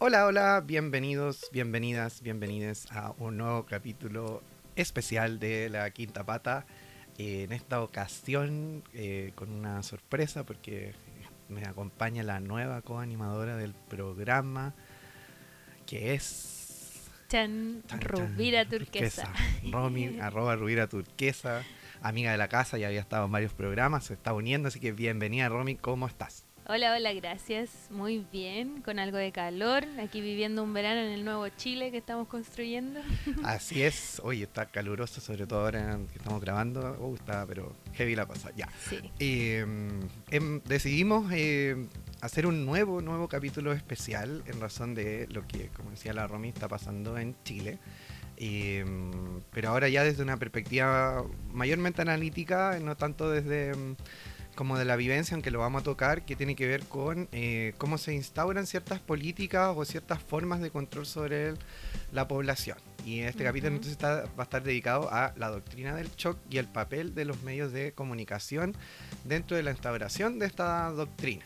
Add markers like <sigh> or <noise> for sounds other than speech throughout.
Hola, hola, bienvenidos, bienvenidas, bienvenides a un nuevo capítulo especial de La Quinta Pata. Eh, en esta ocasión eh, con una sorpresa porque me acompaña la nueva coanimadora del programa que es... Chan, Rubira chan, Turquesa. <laughs> Romy, arroba Rubira Turquesa, amiga de la casa, ya había estado en varios programas, se está uniendo, así que bienvenida Romy, ¿cómo estás? Hola, hola, gracias. Muy bien, con algo de calor, aquí viviendo un verano en el nuevo Chile que estamos construyendo. <laughs> Así es, hoy está caluroso, sobre todo ahora que estamos grabando, uh, está pero heavy la cosa, ya. Sí. Eh, em, decidimos eh, hacer un nuevo, nuevo capítulo especial en razón de lo que, como decía la Romy, está pasando en Chile. Eh, pero ahora ya desde una perspectiva mayormente analítica, no tanto desde como de la vivencia, aunque lo vamos a tocar, que tiene que ver con eh, cómo se instauran ciertas políticas o ciertas formas de control sobre el- la población. Y este capítulo entonces está, va a estar dedicado a la doctrina del shock y el papel de los medios de comunicación dentro de la instauración de esta doctrina.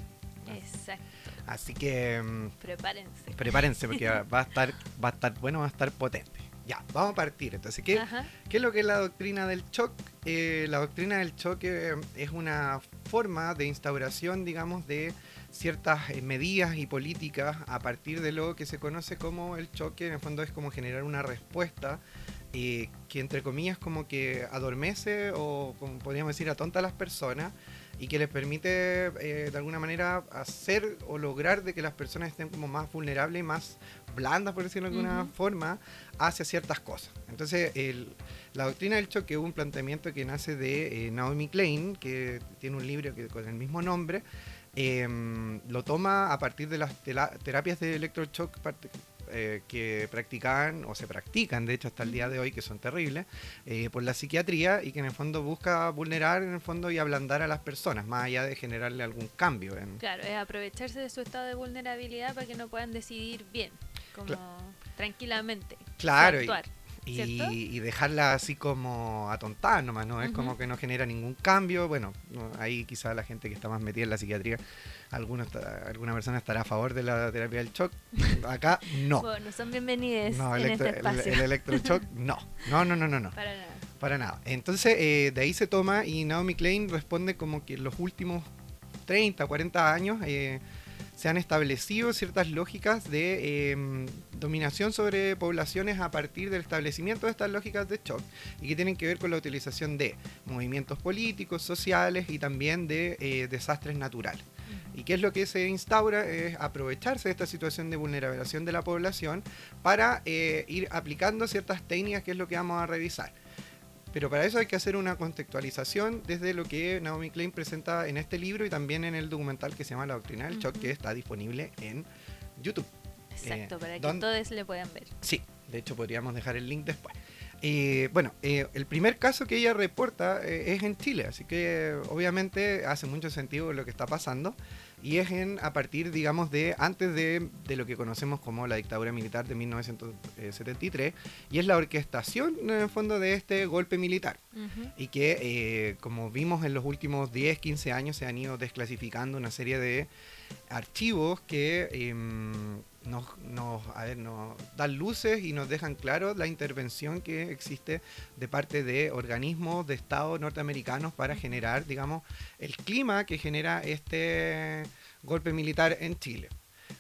Exacto. Así que mm, Prepárense. prepárense porque <laughs> va a estar, va a estar bueno, va a estar potente. Ya, vamos a partir. Entonces, ¿qué, Ajá. ¿Qué es lo que es la doctrina del shock? Eh, la doctrina del shock eh, es una forma de instauración, digamos, de ciertas eh, medidas y políticas a partir de lo que se conoce como el choque. En el fondo es como generar una respuesta eh, que, entre comillas, como que adormece o, como podríamos decir, atonta a las personas y que les permite, eh, de alguna manera, hacer o lograr de que las personas estén como más vulnerables y más blandas, por decirlo de alguna forma, hacia ciertas cosas. Entonces, el, la doctrina del choque es un planteamiento que nace de eh, Naomi Klein, que tiene un libro que, con el mismo nombre. em, lo toma a partir de las terapias de electroshock parte- eh, que practican o se practican, de hecho, hasta el día de hoy, que son terribles, eh, por la psiquiatría y que en el fondo busca vulnerar en el fondo y ablandar a las personas, más allá de generarle algún cambio. En, Claro, es aprovecharse de su estado de vulnerabilidad para que no puedan decidir bien, como tranquilamente. Claro, y y- dejarla así como atontada nomás, ¿no? Es como que no genera ningún cambio. Bueno, no, ahí quizá la gente que está más metida en la psiquiatría, alguno está- alguna persona estará a favor de la terapia del shock. <laughs> Acá no. Bueno, son bienvenidos No, en electro- este el, el electroshock, <laughs> no. No, no, no, no, no. Para nada. Para nada. Entonces, eh, de ahí se toma y Naomi Klein responde como que en los últimos 30, 40 años eh, se han establecido ciertas lógicas de eh, dominación sobre poblaciones a partir del establecimiento de estas lógicas de shock y que tienen que ver con la utilización de movimientos políticos, sociales y también de eh, desastres naturales. ¿Y qué es lo que se instaura? Es aprovecharse de esta situación de vulnerabilización de la población para eh, ir aplicando ciertas técnicas, que es lo que vamos a revisar. Pero para eso hay que hacer una contextualización desde lo que Naomi Klein presenta en este libro y también en el documental que se llama La Doctrina del Shock, Ujú. que está disponible en YouTube. Exacto, Eh, para que ¿dónde- todos le puedan ver. Sí, de hecho podríamos dejar el link después. Eh, bueno, eh, el primer caso que ella reporta eh, es en Chile, así que obviamente hace mucho sentido lo que está pasando y es en, a partir, digamos, de antes de, de lo que conocemos como la dictadura militar de 1973 y es la orquestación en el fondo de este golpe militar. Y que eh, como vimos en los últimos 10, 15 años se han ido desclasificando una serie de archivos que em, nos, nos, a ver, nos dan luces y nos dejan claro la intervención que existe de parte de organismos de Estado norteamericanos para generar, digamos, el clima que genera este golpe militar en Chile.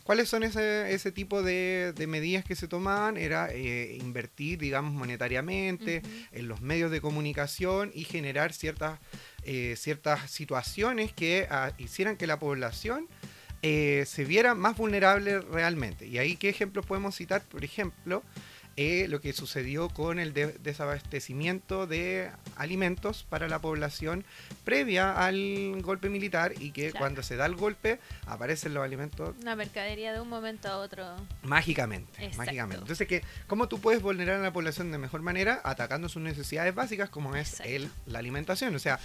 ¿Cuáles son ese, ese tipo de, de medidas que se tomaban? Era eh, invertir, digamos, monetariamente en los medios de comunicación y generar ciertas, eh, ciertas situaciones que ah, hicieran que la población eh, se viera más vulnerable realmente. Y ahí, ¿qué ejemplos podemos citar? Por ejemplo, eh, lo que sucedió con el de- desabastecimiento de alimentos para la población previa al golpe militar y que Claro. cuando se da el golpe aparecen los alimentos Una mercadería de un momento a otro. Mágicamente, Exacto. mágicamente. Entonces, que ¿cómo tú puedes vulnerar a la población de mejor manera? Atacando sus necesidades básicas como es el, la alimentación. O sea,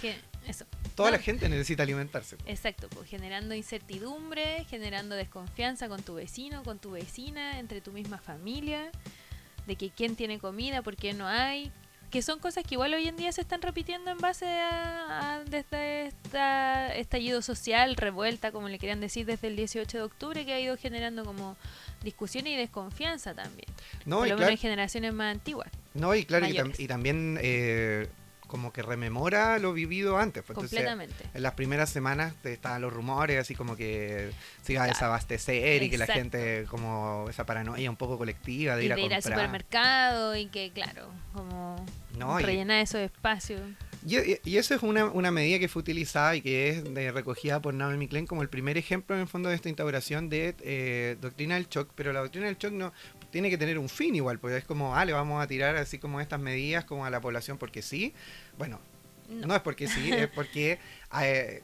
Eso. Toda la gente necesita alimentarse. Exacto, pues generando incertidumbre, generando desconfianza con tu vecino, con tu vecina, entre tu misma familia, de que quién tiene comida, por qué no hay, que son cosas que igual hoy en día se están repitiendo en base a, desde este estallido social, revuelta, como le querían decir, desde el 18 de octubre, que ha ido generando como discusión y desconfianza también. No, Por lo menos en generaciones más antiguas. No, y claro, y, también eh, como que rememora lo vivido antes. Pues, Completamente. en las primeras semanas estaban los rumores, así como que se iba a desabastecer y que la gente, como esa paranoia un poco colectiva de ir, a ir al supermercado y que, claro, como no, rellenar esos espacios. Y, eso es una, una, medida que fue utilizada y que es de, recogida por Naomi Klein como el primer ejemplo en el fondo de esta instauración de eh, doctrina del shock, pero la doctrina del shock no tiene que tener un fin igual, porque es como, ah, le vamos a tirar así como estas medidas como a la población porque sí. Bueno, no, es porque sí, es <laughs> porque eh,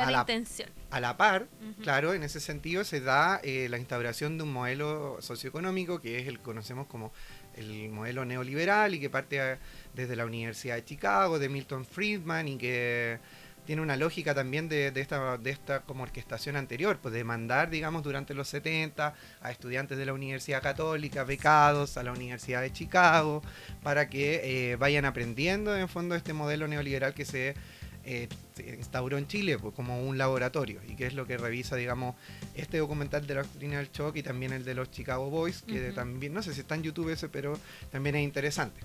a, la, intención. a la par, claro, en ese sentido se da eh, la instauración de un modelo socioeconómico que es el que conocemos como el modelo neoliberal y que parte desde la Universidad de Chicago, de Milton Friedman y que tiene una lógica también de, esta, de esta como orquestación anterior, pues de mandar, digamos, durante los 70 a estudiantes de la Universidad Católica, becados a la Universidad de Chicago, para que eh, vayan aprendiendo en fondo este modelo neoliberal que se, eh, instauró en Chile pues, como un laboratorio y que es lo que revisa, digamos, este documental de la doctrina del shock y también el de los Chicago Boys, que también, no sé si está en YouTube ese, pero también es interesante.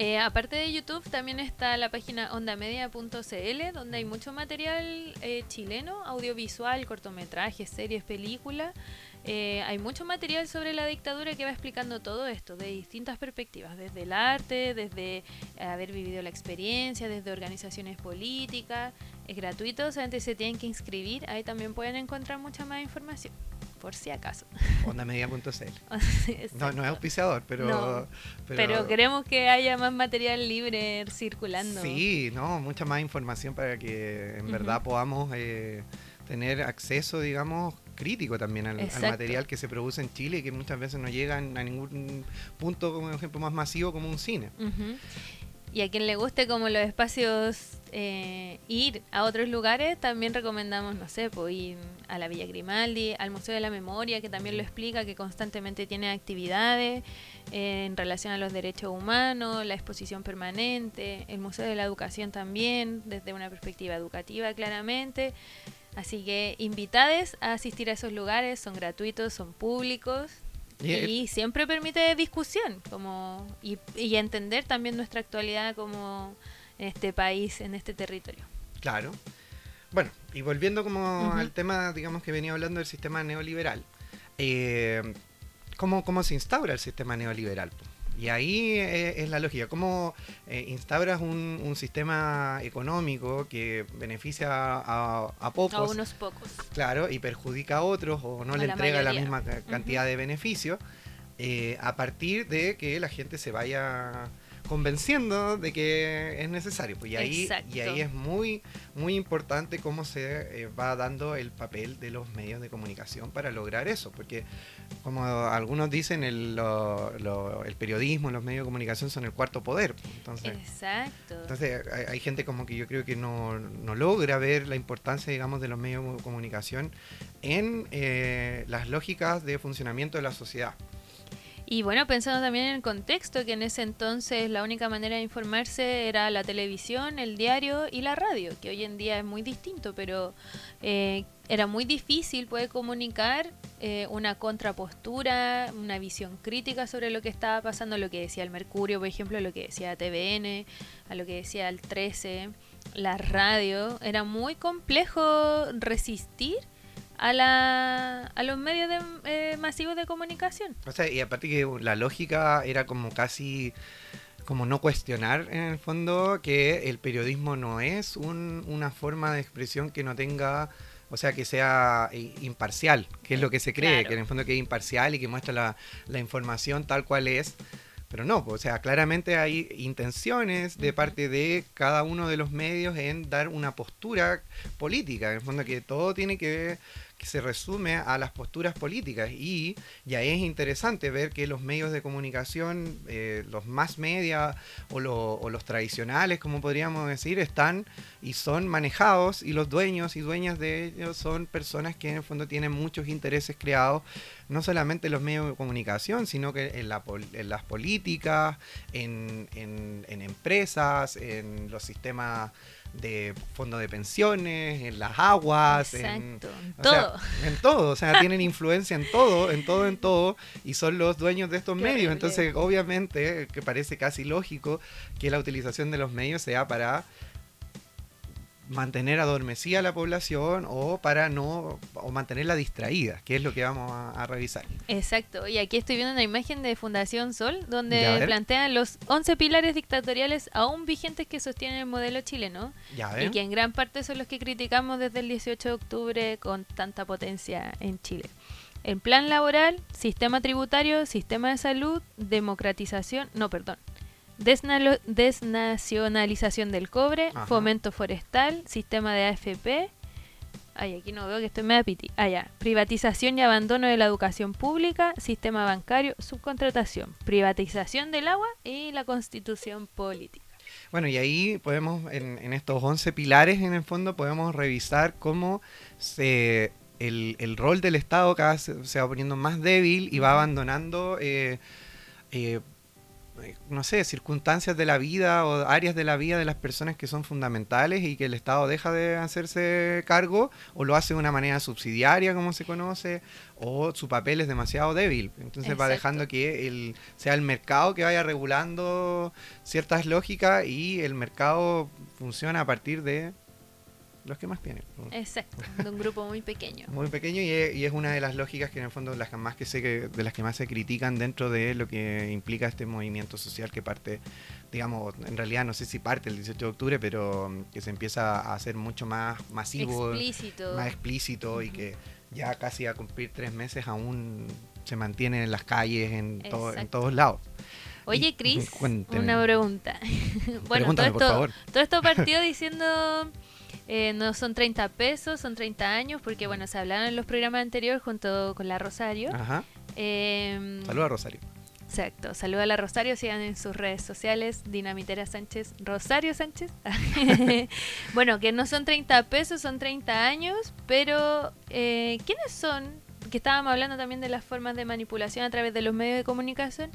Eh, aparte de YouTube, también está la página ondamedia.cl, donde hay mucho material eh, chileno, audiovisual, cortometrajes, series, películas. Eh, hay mucho material sobre la dictadura que va explicando todo esto de distintas perspectivas, desde el arte, desde haber vivido la experiencia, desde organizaciones políticas. Es gratuito, solamente se tienen que inscribir. Ahí también pueden encontrar mucha más información por si acaso. Ondamedia.cl. <laughs> no, no es auspiciador, pero, pero, queremos que haya más material libre circulando. Sí, no, mucha más información para que en verdad podamos eh, tener acceso, digamos, crítico también al, material que se produce en Chile y que muchas veces no llega a ningún punto, como ejemplo, más masivo como un cine. Y a quien le guste como los espacios eh, ir a otros lugares, también recomendamos, no sé, pues ir a la Villa Grimaldi, al Museo de la Memoria, que también lo explica, que constantemente tiene actividades eh, en relación a los derechos humanos, la exposición permanente, el Museo de la Educación también, desde una perspectiva educativa claramente. Así que invitades a asistir a esos lugares, son gratuitos, son públicos, y, siempre permite discusión como y, entender también nuestra actualidad como en este país, en este territorio. Claro. Bueno, y volviendo como al tema, digamos que venía hablando del sistema neoliberal, eh, ¿cómo, ¿cómo, se instaura el sistema neoliberal? Y ahí eh, es la lógica. ¿Cómo eh, instauras un, sistema económico que beneficia a, pocos? A unos pocos. Claro, y perjudica a otros o no le entrega la misma cantidad de beneficios eh, a partir de que la gente se vaya convenciendo de que es necesario. Pues y ahí, y ahí es muy, muy importante cómo se eh, va dando el papel de los medios de comunicación para lograr eso, porque como algunos dicen, el, el periodismo, los medios de comunicación son el cuarto poder. Entonces, Exacto. Entonces hay, gente como que yo creo que no, no, logra ver la importancia, digamos, de los medios de comunicación en eh, las lógicas de funcionamiento de la sociedad. Y bueno, pensando también en el contexto, que en ese entonces la única manera de informarse era la televisión, el diario y la radio, que hoy en día es muy distinto, pero eh, era muy difícil poder comunicar eh, una contrapostura, una visión crítica sobre lo que estaba pasando, lo que decía el Mercurio, por ejemplo, lo que decía TVN, a lo que decía el 13, la radio. Era muy complejo resistir a, la, a los medios de, eh, masivos de comunicación. O sea, y aparte que la lógica era como casi como no cuestionar en el fondo que el periodismo no es una forma de expresión que no tenga, o sea, que sea imparcial, que es lo que se cree, que en el fondo que es imparcial y que muestra la, la información tal cual es. Pero no, o sea, claramente hay intenciones de parte de cada uno de los medios en dar una postura política, en el fondo que todo tiene que ver que se resume a las posturas políticas. Y ya es interesante ver que los medios de comunicación, eh, los más media o, los tradicionales, como podríamos decir, están y son manejados y los dueños y dueñas de ellos son personas que en el fondo tienen muchos intereses creados no solamente en los medios de comunicación, sino que en, la, en las políticas, en, empresas, en los sistemas de fondos de pensiones, en las aguas, en, todo. en todo, o sea, tienen <laughs> influencia en todo, en todo, en todo, y son los dueños de estos medios. Entonces, obviamente, que parece casi lógico que la utilización de los medios sea para mantener adormecida la población o para no o mantenerla distraída, que es lo que vamos a, revisar. Exacto, y aquí estoy viendo una imagen de Fundación Sol donde plantean los 11 pilares dictatoriales aún vigentes que sostienen el modelo chileno y que en gran parte son los que criticamos desde el 18 de octubre con tanta potencia en Chile. El plan laboral, sistema tributario, sistema de salud, democratización, no, perdón, desnacionalización del cobre, fomento forestal, sistema de AFP. Ay, aquí no veo que estoy medio piti. Ah, ya. Privatización y abandono de la educación pública, sistema bancario, subcontratación, privatización del agua y la constitución política. Bueno, y ahí podemos, en, estos 11 pilares, en el fondo, podemos revisar cómo se, el, rol del Estado cada vez se, va poniendo más débil y va abandonando eh, eh, no sé, circunstancias de la vida o áreas de la vida de las personas que son fundamentales y que el Estado deja de hacerse cargo o lo hace de una manera subsidiaria, como se conoce, o su papel es demasiado débil. Entonces va dejando que el, sea el mercado que vaya regulando ciertas lógicas y el mercado funciona a partir de los que más tienen. Exacto, <laughs> de un grupo muy pequeño. Muy pequeño y es, una de las lógicas que en el fondo las más que sé que, de las que más se critican dentro de lo que implica este movimiento social que parte, digamos, en realidad no sé si parte el 18 de octubre, pero mm, que se empieza a hacer mucho más masivo, explícito. más explícito y que ya casi a cumplir tres meses aún se mantiene en las calles, en, en todos lados. Oye, Cris, una pregunta. <laughs> bueno, todo esto, todo esto partió diciendo eh, no son 30 pesos, son 30 años, porque bueno, se hablaron en los programas anteriores junto con la Rosario. Ajá. Eh, Saluda a Rosario. Exacto, saluda a la Rosario, sigan en sus redes sociales, Dinamitera Sánchez, Rosario Sánchez. <laughs> bueno, que no son 30 pesos, son 30 años, pero eh, ¿quiénes son? Que estábamos hablando también de las formas de manipulación a través de los medios de comunicación.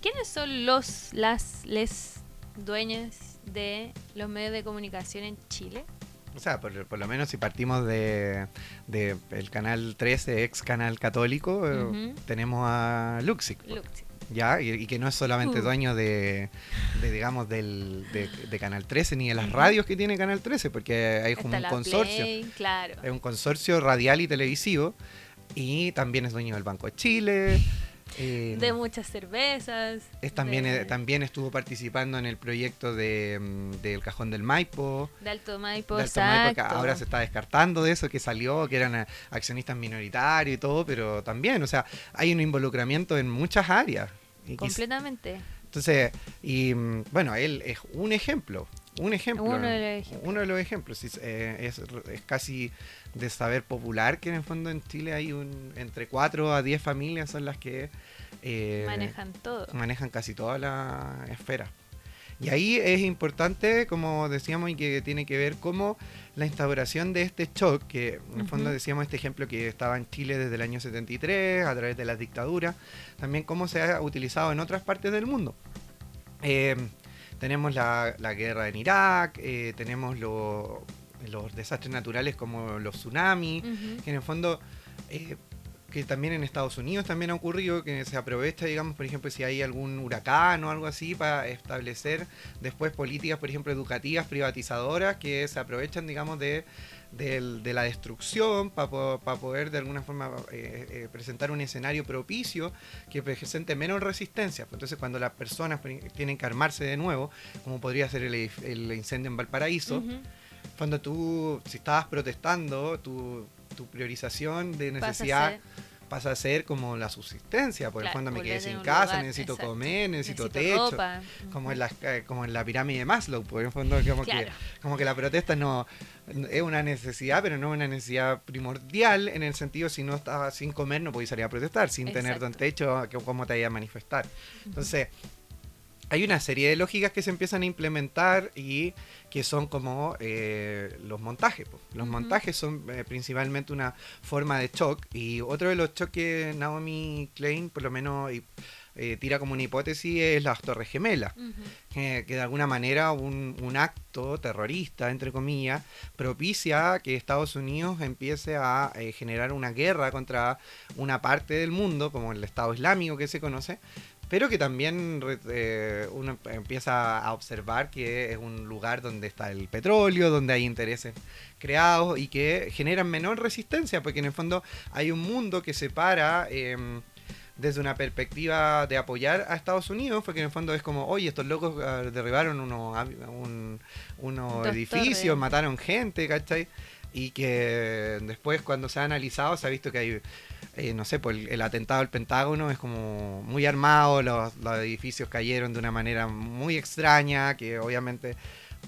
¿Quiénes son los, las, les dueñas de los medios de comunicación en Chile? O sea, por, lo menos si partimos de, el canal 13, ex canal católico, eh, tenemos a Luxic. ¿Ya? Y, que no es solamente uh. dueño de, digamos, del, de, Canal 13 ni de las radios que tiene Canal 13, porque hay como un consorcio. claro. Es un consorcio radial y televisivo. Y también es dueño del Banco de Chile. Eh, de muchas cervezas. Es también, eh, también estuvo participando en el proyecto de, mm, del Cajón del Maipo. De Alto Maipo, de ahora se está descartando de eso, que salió, que eran eh, accionistas minoritarios y todo, pero también, o sea, hay un involucramiento en muchas áreas. Completamente. Entonces, y mm, bueno, él es un ejemplo, un ejemplo. Uno de los ejemplos. Uno de los ejemplos. Es, es, casi de saber popular que en el fondo en Chile hay un entre 4 a 10 familias son las que eh, manejan todo. Manejan casi toda la esfera. Y ahí es importante, como decíamos, y que tiene que ver cómo la instauración de este shock, que en el fondo decíamos este ejemplo que estaba en Chile desde el año 73, a través de las dictaduras, también cómo se ha utilizado en otras partes del mundo. Eh, tenemos la, guerra en Irak, eh, tenemos los desastres naturales como los tsunamis, que en el fondo eh, que también en Estados Unidos también ha ocurrido, que se aprovecha, digamos, por ejemplo, si hay algún huracán o algo así, para establecer después políticas, por ejemplo, educativas, privatizadoras, que se aprovechan, digamos, de, la destrucción para poder de alguna forma eh, eh, presentar un escenario propicio que presente menos resistencia. Entonces, cuando las personas tienen que armarse de nuevo, como podría ser el, incendio en Valparaíso, cuando tú, si estabas protestando, tu, tu priorización de necesidad pasa a ser como la subsistencia, por el fondo me quedé sin casa, necesito comer, necesito, techo, como en la eh, como en la pirámide de Maslow, por el fondo como que como que la protesta no es una necesidad, pero no una necesidad primordial en el sentido si no estás sin comer no podías salir a protestar, sin tener un techo, ¿cómo te vaya a manifestar? Entonces, hay una serie de lógicas que se empiezan a implementar y que son como eh, los montajes. Los montajes son eh, principalmente una forma de shock y otro de los choques Naomi Klein, por lo menos eh, tira como una hipótesis, es las Torres Gemelas, que de alguna manera un, un, acto terrorista, entre comillas, propicia que Estados Unidos empiece a generar una guerra contra una parte del mundo, como el Estado Islámico que se conoce, pero que también eh, uno empieza a observar que es un lugar donde está el petróleo, donde hay intereses creados y que generan menor resistencia, porque en el fondo hay un mundo que separa em, desde una perspectiva de apoyar a Estados Unidos, porque en el fondo es como, oye, estos locos ah, derribaron unos uno edificios, mataron gente, ¿cachai? Y que después cuando se ha analizado se ha visto que hay eh, no sé, pues el, atentado al Pentágono es como muy armado, los, edificios cayeron de una manera muy extraña, que obviamente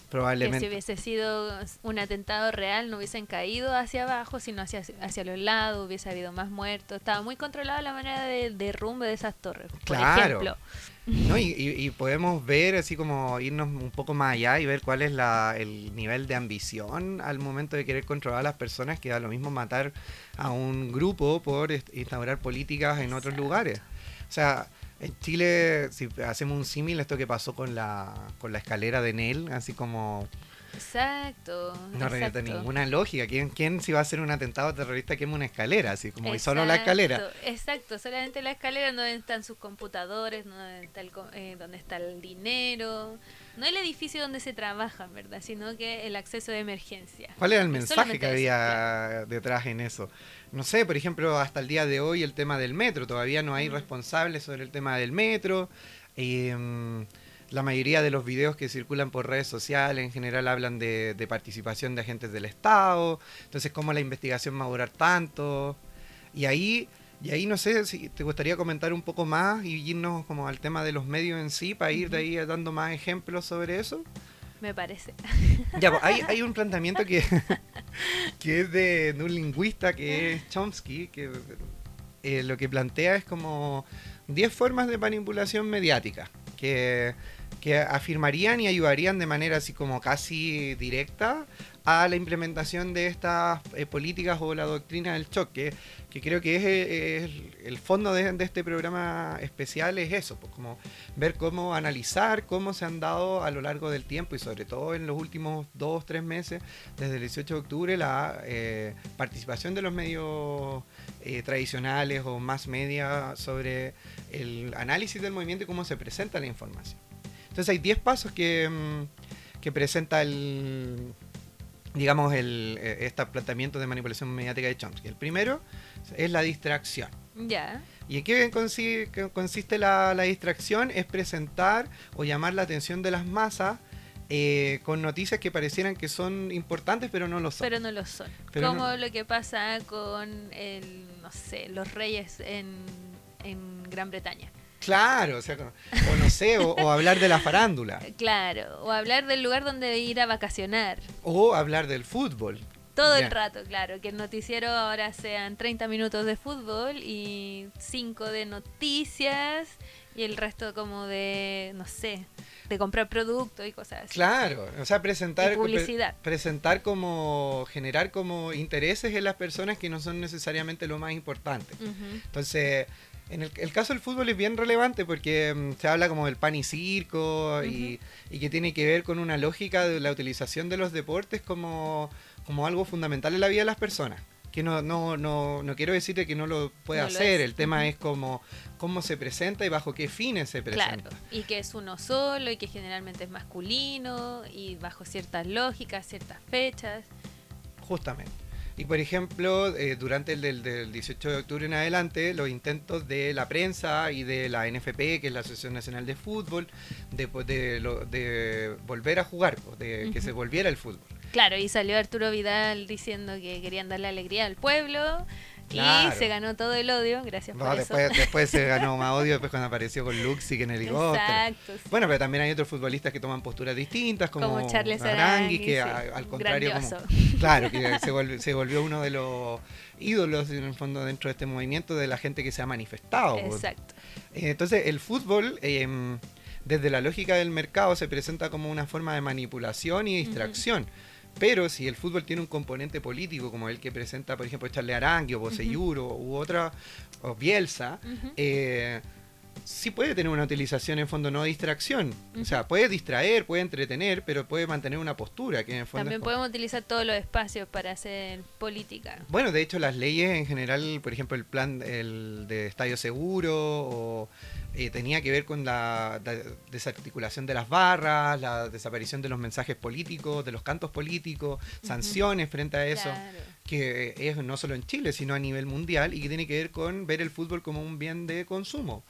probablemente... Que si hubiese sido un atentado real no hubiesen caído hacia abajo, sino hacia, hacia los lados, hubiese habido más muertos. Estaba muy controlada la manera de derrumbe de esas torres, por ejemplo. ¿No? Y, podemos ver, así como irnos un poco más allá y ver cuál es la, el nivel de ambición al momento de querer controlar a las personas, que da lo mismo matar a un grupo por instaurar políticas en otros lugares. O sea, en Chile, si hacemos un símil, esto que pasó con la, con la escalera de Nel, así como Exacto. No tiene ninguna lógica. ¿Quién, ¿Quién si va a hacer un atentado terrorista quema una escalera? Así como y solo la escalera. Exacto, solamente la escalera donde están sus computadores, donde está el, eh, donde está el dinero. No el edificio donde se trabaja, ¿verdad? Sino que el acceso de emergencia. ¿Cuál era el mensaje que había detrás en eso? No sé, por ejemplo, hasta el día de hoy el tema del metro. Todavía no hay responsables sobre el tema del metro. Eh, la mayoría de los videos que circulan por redes sociales en general hablan de, participación de agentes del Estado, entonces cómo la investigación va a durar tanto. Y ahí, y ahí no sé si te gustaría comentar un poco más y irnos como al tema de los medios en sí, para ir de ahí dando más ejemplos sobre eso. Me parece. <laughs> Ya, pues, hay, hay un planteamiento que, <laughs> que es de, un lingüista que es Chomsky, que eh, lo que plantea es como 10 formas de manipulación mediática, que que afirmarían y ayudarían de manera así como casi directa a la implementación de estas eh, políticas o la doctrina del choque, que creo que es, el fondo de, este programa especial es eso, pues como ver cómo analizar cómo se han dado a lo largo del tiempo y sobre todo en los últimos dos, tres meses, desde el 18 de octubre, la eh, participación de los medios eh, tradicionales o más media sobre el análisis del movimiento y cómo se presenta la información. Entonces hay 10 pasos que, mm, que, presenta el, digamos, el, eh, este planteamiento de manipulación mediática de Chomsky. El primero es la distracción. Ya. ¿Y en qué consiste, la, distracción? Es presentar o llamar la atención de las masas eh, con noticias que parecieran que son importantes, pero no lo son. Pero no lo son. Como lo que pasa con, el, no sé, los reyes en, en Gran Bretaña. Claro, o sea, o no sé, o, hablar de la farándula. <laughs> Claro, o hablar del lugar donde ir a vacacionar. O hablar del fútbol. Todo el rato, claro, que el noticiero ahora sean 30 minutos de fútbol y 5 de noticias y el resto como de, no sé, de comprar productos y cosas así. Claro, o sea, presentar publicidad. presentar como generar como intereses en las personas que no son necesariamente lo más importante. Entonces, en el, caso del fútbol es bien relevante porque mm, se habla como del pan y circo y, que tiene que ver con una lógica de la utilización de los deportes como, como algo fundamental en la vida de las personas. Que no, no, no, no quiero decirte que no lo puede hacer, el tema es como cómo se presenta y bajo qué fines se presenta. Claro, y que es uno solo y que generalmente es masculino y bajo ciertas lógicas, ciertas fechas. Justamente. Y por ejemplo, eh, durante el del, 18 de octubre en adelante, los intentos de la prensa y de la NFP, que es la Asociación Nacional de Fútbol, de, de, volver a jugar, de que se volviera el fútbol. Claro, y salió Arturo Vidal diciendo que querían darle alegría al pueblo y se ganó todo el odio, gracias por después, eso. Después se ganó <laughs> más odio después cuando apareció con Luxi en el helicóptero. Exacto. Bueno, pero también hay otros futbolistas que toman posturas distintas, como, Charles Arangui, que al contrario, <laughs> claro, que se <laughs> volvió, se volvió uno de los ídolos en el fondo dentro de este movimiento de la gente que se ha manifestado. Exacto. Eh, entonces, el fútbol... Eh, desde la lógica del mercado se presenta como una forma de manipulación y distracción. Pero si el fútbol tiene un componente político, como el que presenta, por ejemplo, Charles Arangue o Boseyuro u otra, o Bielsa, eh, sí puede tener una utilización en fondo, no distracción. O sea, puede distraer, puede entretener, pero puede mantener una postura. Que en fondo También podemos utilizar todos los espacios para hacer política. Bueno, de hecho, las leyes en general, por ejemplo, el plan el de estadio seguro o eh, tenía que ver con la, desarticulación de las barras, la desaparición de los mensajes políticos, de los cantos políticos, sanciones frente a eso, que es no solo en Chile, sino a nivel mundial y que tiene que ver con ver el fútbol como un bien de consumo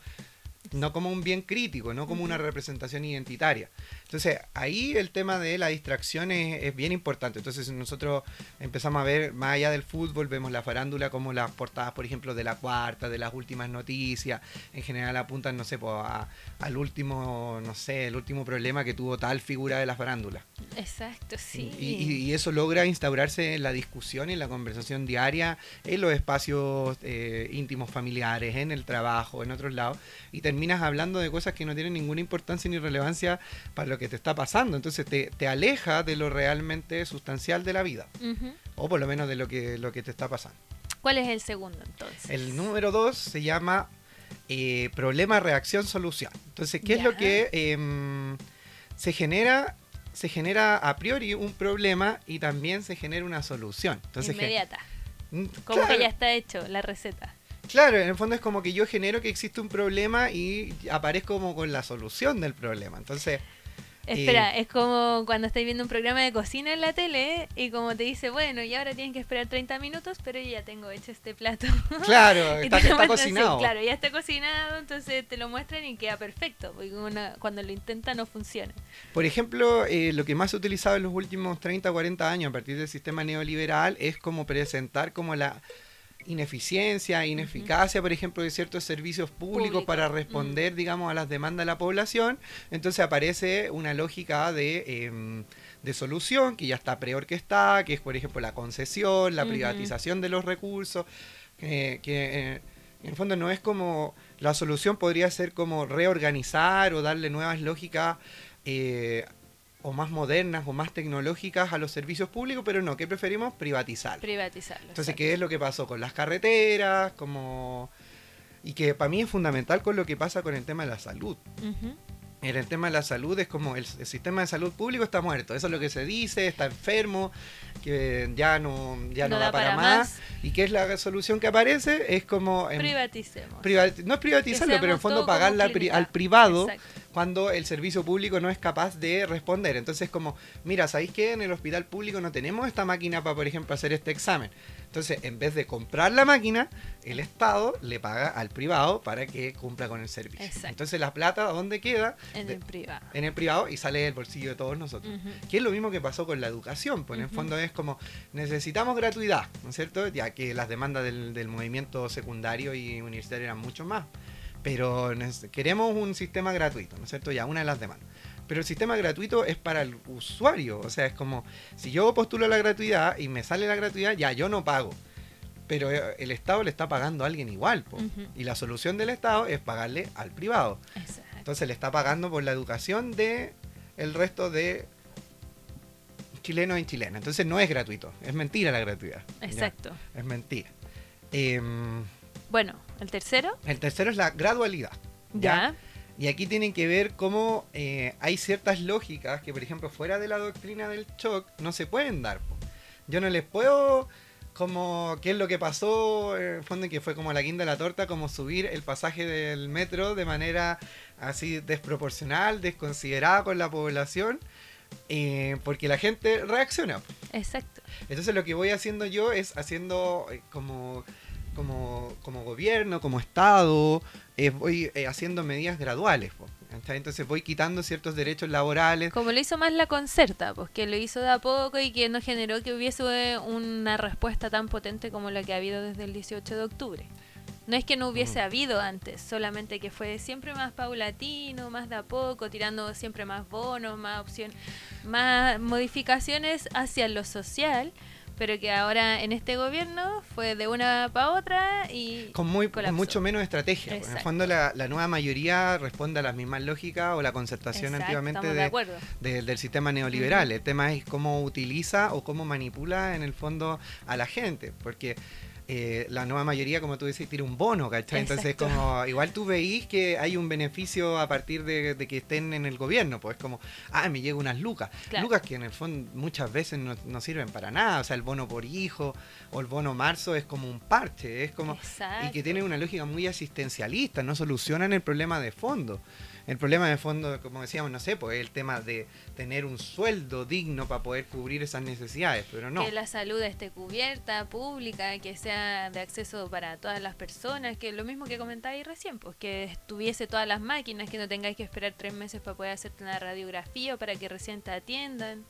no como un bien crítico, no como una representación identitaria. Entonces, ahí el tema de la distracción es, bien importante. Entonces, nosotros empezamos a ver, más allá del fútbol, vemos la farándula como las portadas, por ejemplo, de la cuarta, de las últimas noticias. En general apuntan, no sé, al último, no sé, el último problema que tuvo tal figura de la farándula. Exacto, sí. Y, eso logra instaurarse en la discusión y en la conversación diaria, en los espacios eh, íntimos familiares, en el trabajo, en otros lados. Y terminas hablando de cosas que no tienen ninguna importancia ni relevancia para lo que te está pasando. Entonces te, aleja de lo realmente sustancial de la vida. O por lo menos de lo que, lo que te está pasando. ¿Cuál es el segundo entonces? El número dos se llama eh, problema, reacción, solución. Entonces, ¿qué es lo que em, se genera? Se genera a priori un problema y también se genera una solución. Entonces, Inmediata. Mm, como que ya está hecho la receta. Claro, en el fondo es como que yo genero que existe un problema y aparezco como con la solución del problema. Entonces. Espera, es como cuando estáis viendo un programa de cocina en la tele y como te dice, bueno, y ahora tienes que esperar 30 minutos, pero yo ya tengo hecho este plato. <laughs> Claro, está, está cocinado. claro, ya está cocinado, entonces te lo muestran y queda perfecto, porque cuando lo intenta no funciona. Por ejemplo, eh, lo que más se ha utilizado en los últimos 30, 40 años a partir del sistema neoliberal es como presentar como la ineficiencia, ineficacia, por ejemplo, de ciertos servicios públicos para responder, digamos, a las demandas de la población, entonces aparece una lógica de, em, de solución que ya está preorquestada, que es, por ejemplo, la concesión, la privatización de los recursos, que eh, en el fondo no es como, la solución podría ser como reorganizar o darle nuevas lógicas eh, o más modernas o más tecnológicas a los servicios públicos, pero no, ¿qué preferimos? Privatizar. Privatizarlo. Entonces, ¿qué es lo que pasó con las carreteras? Como... Y que para mí es fundamental con lo que pasa con el tema de la salud. En el tema de la salud es como el, sistema de salud público está muerto, eso es lo que se dice, está enfermo, que ya no, ya no, da, para, más. ¿Y qué es la solución que aparece? Es como... Privaticemos. no es privatizarlo, pero en fondo pagarla al privado cuando el servicio público no es capaz de responder. Entonces como, mira, ¿sabéis que en el hospital público no tenemos esta máquina para, por ejemplo, hacer este examen? Entonces, en vez de comprar la máquina, el Estado le paga al privado para que cumpla con el servicio. Entonces, la plata, ¿dónde queda? En el privado. En el privado y sale del bolsillo de todos nosotros. Que es lo mismo que pasó con la educación. Pues en el fondo es como, necesitamos gratuidad, ¿no es cierto? Ya que las demandas del, del movimiento secundario y universitario eran mucho más. Pero queremos un sistema gratuito, ¿no es cierto? Ya, una de las demandas. Pero el sistema gratuito es para el usuario. O sea, es como, si yo postulo la gratuidad y me sale la gratuidad, ya yo no pago. Pero eh, el Estado le está pagando a alguien igual. Y la solución del Estado es pagarle al privado. Entonces le está pagando por la educación de el resto de chilenos y chilenas. Entonces no es gratuito. Es mentira la gratuidad. Exacto. Es mentira. Em, bueno, ¿el tercero? El tercero es la gradualidad. ¿ya? Y aquí tienen que ver cómo eh, hay ciertas lógicas que, por ejemplo, fuera de la doctrina del shock no se pueden dar. Yo no les puedo, como, ¿qué es lo que pasó? En el fondo, que fue como la guinda de la torta, como subir el pasaje del metro de manera así desproporcional, desconsiderada con la población, eh, porque la gente reacciona. Exacto. Entonces, lo que voy haciendo yo es haciendo eh, como como, como gobierno, como Estado, eh, voy eh, haciendo medidas graduales. Entonces voy quitando ciertos derechos laborales. Como lo hizo más la concerta, pues que lo hizo de a poco y que no generó que hubiese una respuesta tan potente como la que ha habido desde el 18 de octubre. No es que no hubiese habido antes, solamente que fue siempre más paulatino, más de a poco, tirando siempre más bonos, más opciones, más modificaciones hacia lo social, pero que ahora en este gobierno fue de una para otra y con, muy, con mucho menos estrategia. En el fondo la, la nueva mayoría responde a las mismas lógicas o la concertación Exacto, antiguamente de- del sistema neoliberal. El tema es cómo utiliza o cómo manipula en el fondo a la gente, porque eh, la nueva mayoría, como tú decís, tira un bono, ¿cachai? Entonces, Exacto. como igual tú veís que hay un beneficio a partir de, de que estén en el gobierno, pues como, ah, me llega unas lucas. Claro. Lucas que en el fondo muchas veces no, no sirven para nada, o sea, el bono por hijo o el bono marzo es como un parche, es como... Y que tiene una lógica muy asistencialista, no solucionan el problema de fondo. El problema de fondo, como decíamos, no sé, pues es el tema de tener un sueldo digno para poder cubrir esas necesidades, pero no. Que la salud esté cubierta, pública, que sea de acceso para todas las personas, que lo mismo que comentáis recién, pues que estuviese todas las máquinas, que no tengáis que esperar tres meses para poder hacerte una radiografía o para que recién te atiendan.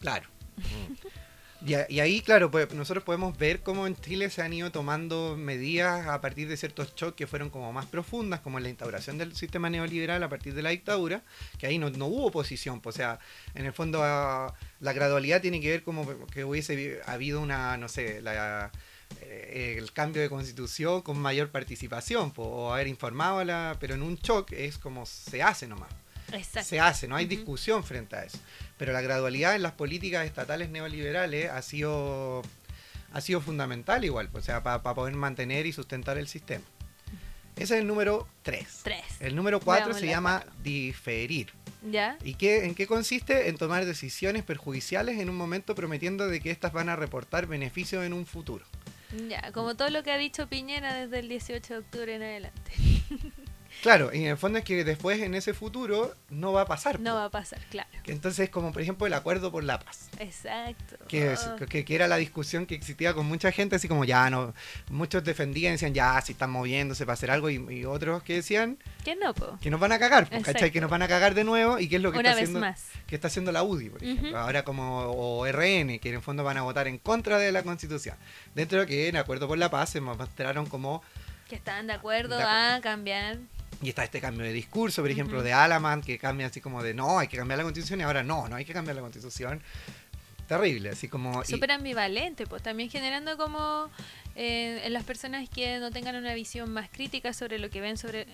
Claro. <laughs> Y, a- y ahí, claro, pues nosotros podemos ver cómo en Chile se han ido tomando medidas a partir de ciertos choques que fueron como más profundas, como la instauración del sistema neoliberal a partir de la dictadura, que ahí no, no hubo oposición, pues, o sea, en el fondo ah, la gradualidad tiene que ver como que hubiese habido una, no sé, la, eh, el cambio de constitución con mayor participación, pues, o haber informado a la, pero en un choque es como se hace nomás Exacto. se hace, no hay Ujú. discusión frente a eso. Pero la gradualidad en las políticas estatales neoliberales ha sido, ha sido fundamental igual, o sea, para poder mantener y sustentar el sistema. Ese es el número 3. Tres. El número 4 Veamos se la llama cuatro. diferir. ¿Ya? ¿Y qué, en qué consiste? En tomar decisiones perjudiciales en un momento prometiendo de que éstas van a reportar beneficios en un futuro. Ya, como todo lo que ha dicho Piñera desde el 18 de octubre en adelante. <laughs> Claro, y en el fondo es que después en ese futuro no va a pasar. No po. va a pasar, claro. Entonces, como por ejemplo el acuerdo por la paz. Exacto. que, es- Oh, que, que era la discusión que existía con mucha gente, así como ya no, muchos defendían, decían ya, si están moviéndose para hacer algo, y, y otros que decían ¿Qué no, po? que nos van a cagar, ¿cachai? Que nos van a cagar de nuevo, y qué es lo que Una está vez haciendo más. que está haciendo la UDI, por ejemplo. Ahora como o RN, que en el fondo van a votar en contra de la Constitución. Dentro de que en Acuerdo por la Paz se mostraron como Que estaban de acuerdo De acu- a cambiar. Y está este cambio de discurso, por ejemplo, de Alaman, que cambia así como de no, hay que cambiar la constitución y ahora no, no hay que cambiar la constitución. Terrible, así como... Súper ambivalente, pues también generando como eh, en las personas que no tengan una visión más crítica sobre lo que ven sobre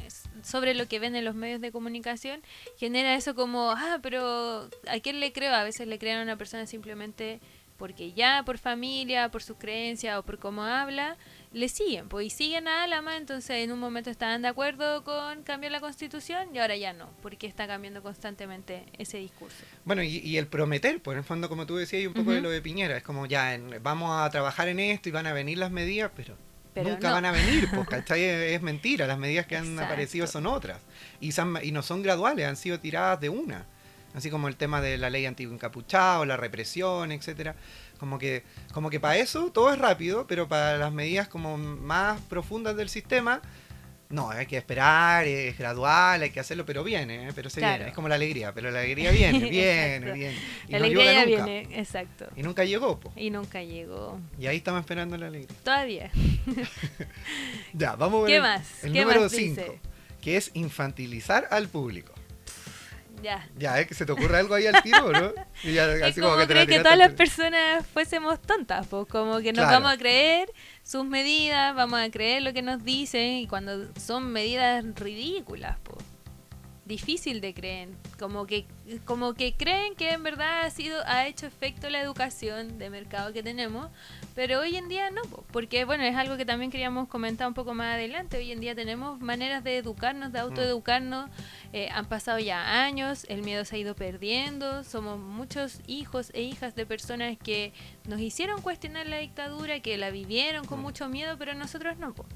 sobre lo que ven en los medios de comunicación genera eso como ah pero a quién le creo a veces le crean a una persona simplemente porque ya por familia por sus creencias o por cómo habla le siguen pues y siguen a Alama entonces en un momento estaban de acuerdo con cambiar la constitución y ahora ya no porque está cambiando constantemente ese discurso Bueno, y, y el prometer, por el fondo, como tú decías, y un poco de lo de Piñera, es como ya, en- vamos a trabajar en esto y van a venir las medidas, pero, Pero nunca no. van a venir, pues, <laughs> ¿cachai? Es, mentira, las medidas que han Exacto. aparecido son otras. Y no son graduales, han sido tiradas de una. Así como el tema de la ley anti-encapuchado, la represión, etcétera. Como que, como que para eso todo es rápido, pero para las medidas como más profundas del sistema, no, hay que esperar, es gradual, hay que hacerlo, pero viene, ¿eh? pero se Claro. viene. Es como la alegría, pero la alegría viene, <laughs> viene, viene. Y la no alegría ya nunca. viene exacto Y nunca llegó, po. y nunca llegó Y ahí estamos esperando la alegría. todavía <laughs> Ya, vamos a ver ¿Qué el- más? El ¿Qué número más 5, dice? que es infantilizar al público. Ya Ya, es que se te ocurre algo ahí al tiro, ¿no? Y ya, <laughs> es así como te la creer que tiraste todas las personas fuésemos tontas, pues como que nos Claro. vamos a creer sus medidas, vamos a creer lo que nos dicen y cuando son medidas ridículas, pues difícil de creer, como que como que creen que en verdad ha sido ha hecho efecto la educación de mercado que tenemos, pero hoy en día no, po, porque bueno, es algo que también queríamos comentar un poco más adelante, hoy en día tenemos maneras de educarnos, de autoeducarnos, eh, han pasado ya años, el miedo se ha ido perdiendo, somos muchos hijos e hijas de personas que nos hicieron cuestionar la dictadura, que la vivieron con Mm. mucho miedo, pero nosotros no. po.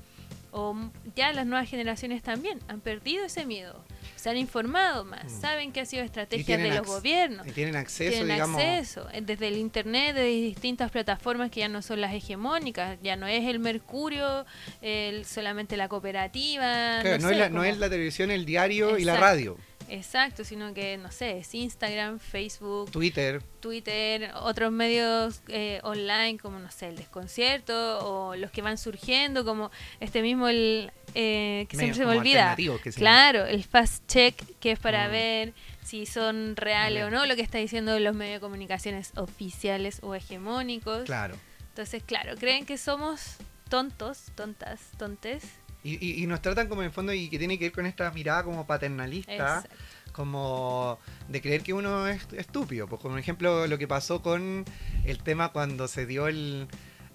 O ya las nuevas generaciones también han perdido ese miedo, se han informado más, Mm. saben que ha sido estrategia de los gobiernos. Y tienen acceso, Tienen digamos. acceso eh, desde el internet, de distintas plataformas que ya no son las hegemónicas, ya no es el Mercurio, el, solamente la cooperativa. Claro, no, sé, es la, no es la televisión, el diario y la radio. Exacto, sino que, no sé, es Instagram, Facebook, Twitter. Twitter, otros medios eh, online como, no sé, el desconcierto o los que van surgiendo, como este mismo, el eh, que medios siempre se me olvida. que se Claro, el fast check, que es para Mm. ver si son reales o no lo que está diciendo los medios de comunicaciones oficiales o hegemónicos. Claro. Entonces, claro, creen que somos tontos, tontas, tontes. Y, y, nos tratan como en el fondo y que tiene que ver con esta mirada como paternalista. Como de creer que uno es estúpido. Pues como ejemplo lo que pasó con el tema cuando se dio el,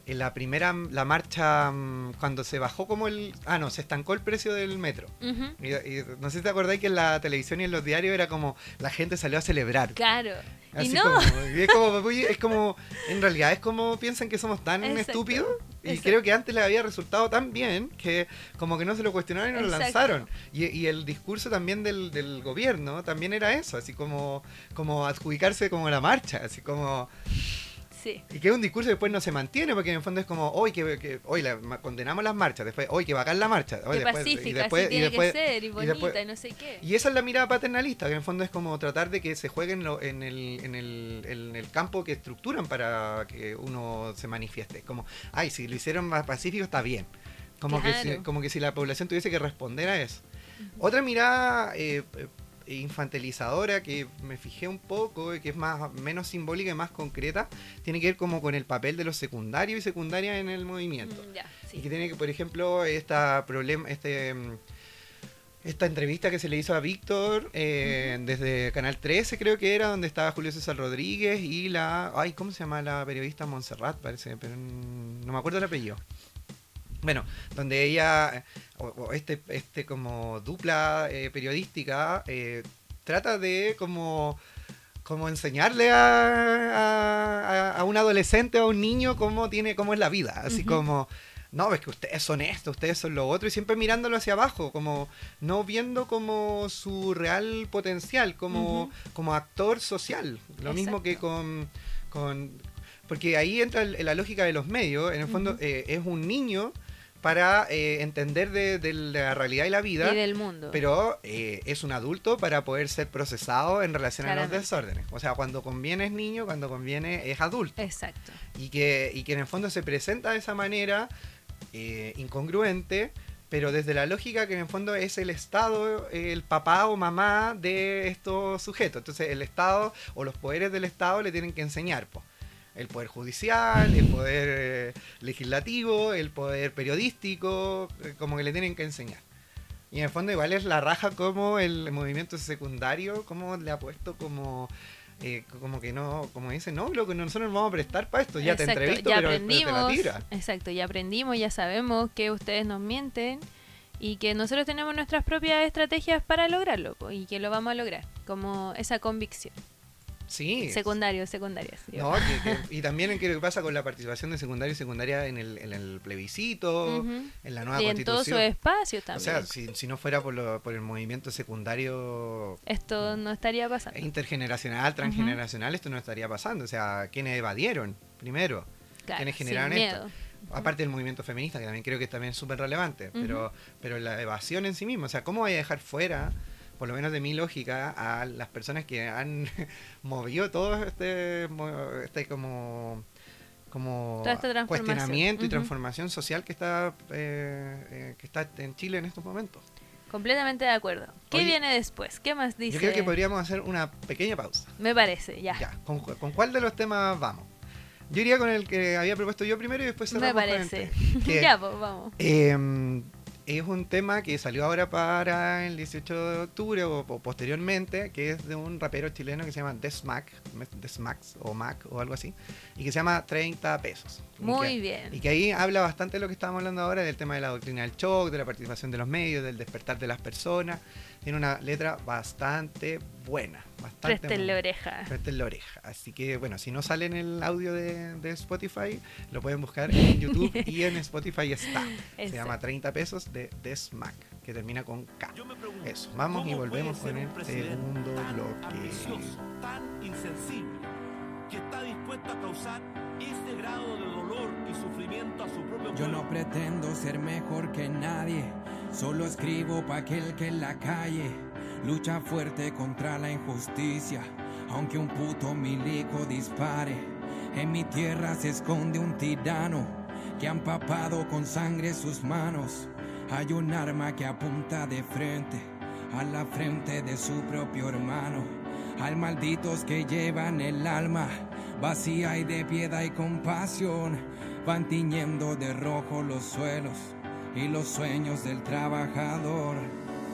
en la primera, la marcha, mm, cuando se bajó como el... Ah, no, se estancó el precio del metro. y, no sé si te acordáis que en la televisión y en los diarios era como la gente salió a celebrar. Claro. Y no. es, como, es como, en realidad es como piensan que somos tan estúpidos. Y creo que antes les había resultado tan bien que como que no se lo cuestionaron y no lo lanzaron. Y, y, el discurso también del, del, gobierno también era eso, así como, como adjudicarse como la marcha, así como... Y que es un discurso que después no se mantiene, porque en el fondo es como, hoy que, hoy condenamos las marchas, después, hoy que bacán la marcha. Hoy, después, y después, y después, que ser, y bonita, y, no sé qué. Y esa es la mirada paternalista, que en el fondo es como tratar de que se jueguen en, el, en, el, en el campo que estructuran para que uno se manifieste. Como, ay, si lo hicieron más pacífico está bien. Como, que, si, como que si la población tuviese que responder a eso. Otra mirada eh, infantilizadora que me fijé un poco, que es más menos simbólica y más concreta, tiene que ver como con el papel de los secundarios y secundarias en el movimiento. Mm, y que tiene que, por ejemplo, esta problema, este mm, esta entrevista que se le hizo a Víctor eh, desde Canal 13 creo que era, donde estaba Julio César Rodríguez y la... Ay, ¿cómo se llama la periodista Montserrat? Parece, pero no me acuerdo el apellido. Bueno, donde ella, o, este, este como dupla eh, periodística, eh, trata de como como enseñarle a, a, un adolescente o a un niño cómo tiene cómo es la vida. Así como no es que ustedes son esto ustedes son lo otro y siempre mirándolo hacia abajo como no viendo como su real potencial como como actor social. Lo mismo que con con porque ahí entra la lógica de los medios. En el fondo eh, es un niño para eh, entender de, la realidad y la vida. Y del mundo. Pero eh, es un adulto para poder ser procesado en relación a los desórdenes. O sea, cuando conviene es niño, cuando conviene es adulto. Exacto. Y que, y que en el fondo se presenta de esa manera eh, incongruente, pero desde la lógica que en el fondo es el Estado, el papá o mamá de estos sujetos. Entonces el Estado o los poderes del Estado le tienen que enseñar. pues el poder judicial, el poder eh, legislativo, el poder periodístico, eh, como que le tienen que enseñar. Y en el fondo igual es la raja como el movimiento secundario, como le ha puesto como... Eh, como que no, como dice, no, lo que nosotros nos vamos a prestar para esto, ya te entrevisto, ya aprendimos, Exacto, ya aprendimos, ya sabemos que ustedes nos mienten y que nosotros tenemos nuestras propias estrategias para lograrlo y que lo vamos a lograr, como esa convicción. Sí. Secundarios, secundarias. No, y también en qué pasa con la participación de secundario y secundaria en el, en el plebiscito, en la nueva y constitución. en todo su espacio también. O sea, si, si no fuera por, por el movimiento secundario... Esto no estaría pasando. Intergeneracional, transgeneracional, esto no estaría pasando. O sea, quienes evadieron primero, quienes generaron esto. Aparte del movimiento feminista, que también creo que también es súper relevante, pero, pero la evasión en sí misma, o sea, ¿cómo voy a dejar fuera por lo menos de mi lógica, a las personas que han <laughs> movido todo este, este como como cuestionamiento y transformación social que está eh, eh, que está en Chile en estos momentos. Completamente de acuerdo. ¿Qué viene después? ¿Qué más dice? Yo creo que podríamos hacer una pequeña pausa. Me parece, ya. ya. ¿Con, cuál de los temas vamos? Yo iría con el que había propuesto yo primero y después cerramos Me parece. <laughs> ya, pues vamos. Eh, es un tema que salió ahora para el 18 de octubre o, posteriormente, que es de un rapero chileno que se llama Desmac, Desmax o Mac o algo así, y que se llama 30 pesos. Muy bien. Y que ahí habla bastante de lo que estábamos hablando ahora, del tema de la doctrina del shock, de la participación de los medios, del despertar de las personas. Tiene una letra bastante buena. Bastante en la oreja. en la oreja. Así que, bueno, si no sale en el audio de, Spotify, lo pueden buscar en <laughs> YouTube y en Spotify está. Se llama 30 pesos de Desmac, que termina con K. Eso, vamos y volvemos con el segundo bloque. Tan insensible que está dispuesto a causar este grado de dolor y sufrimiento a su propio Yo no pretendo ser mejor que nadie, solo escribo para aquel que en la calle lucha fuerte contra la injusticia, aunque un puto milico dispare. En mi tierra se esconde un tirano que ha empapado con sangre sus manos. Hay un arma que apunta de frente a la frente de su propio hermano Hay malditos que llevan el alma vacía y de piedad y compasión. Van tiñendo de rojo los suelos y los sueños del trabajador.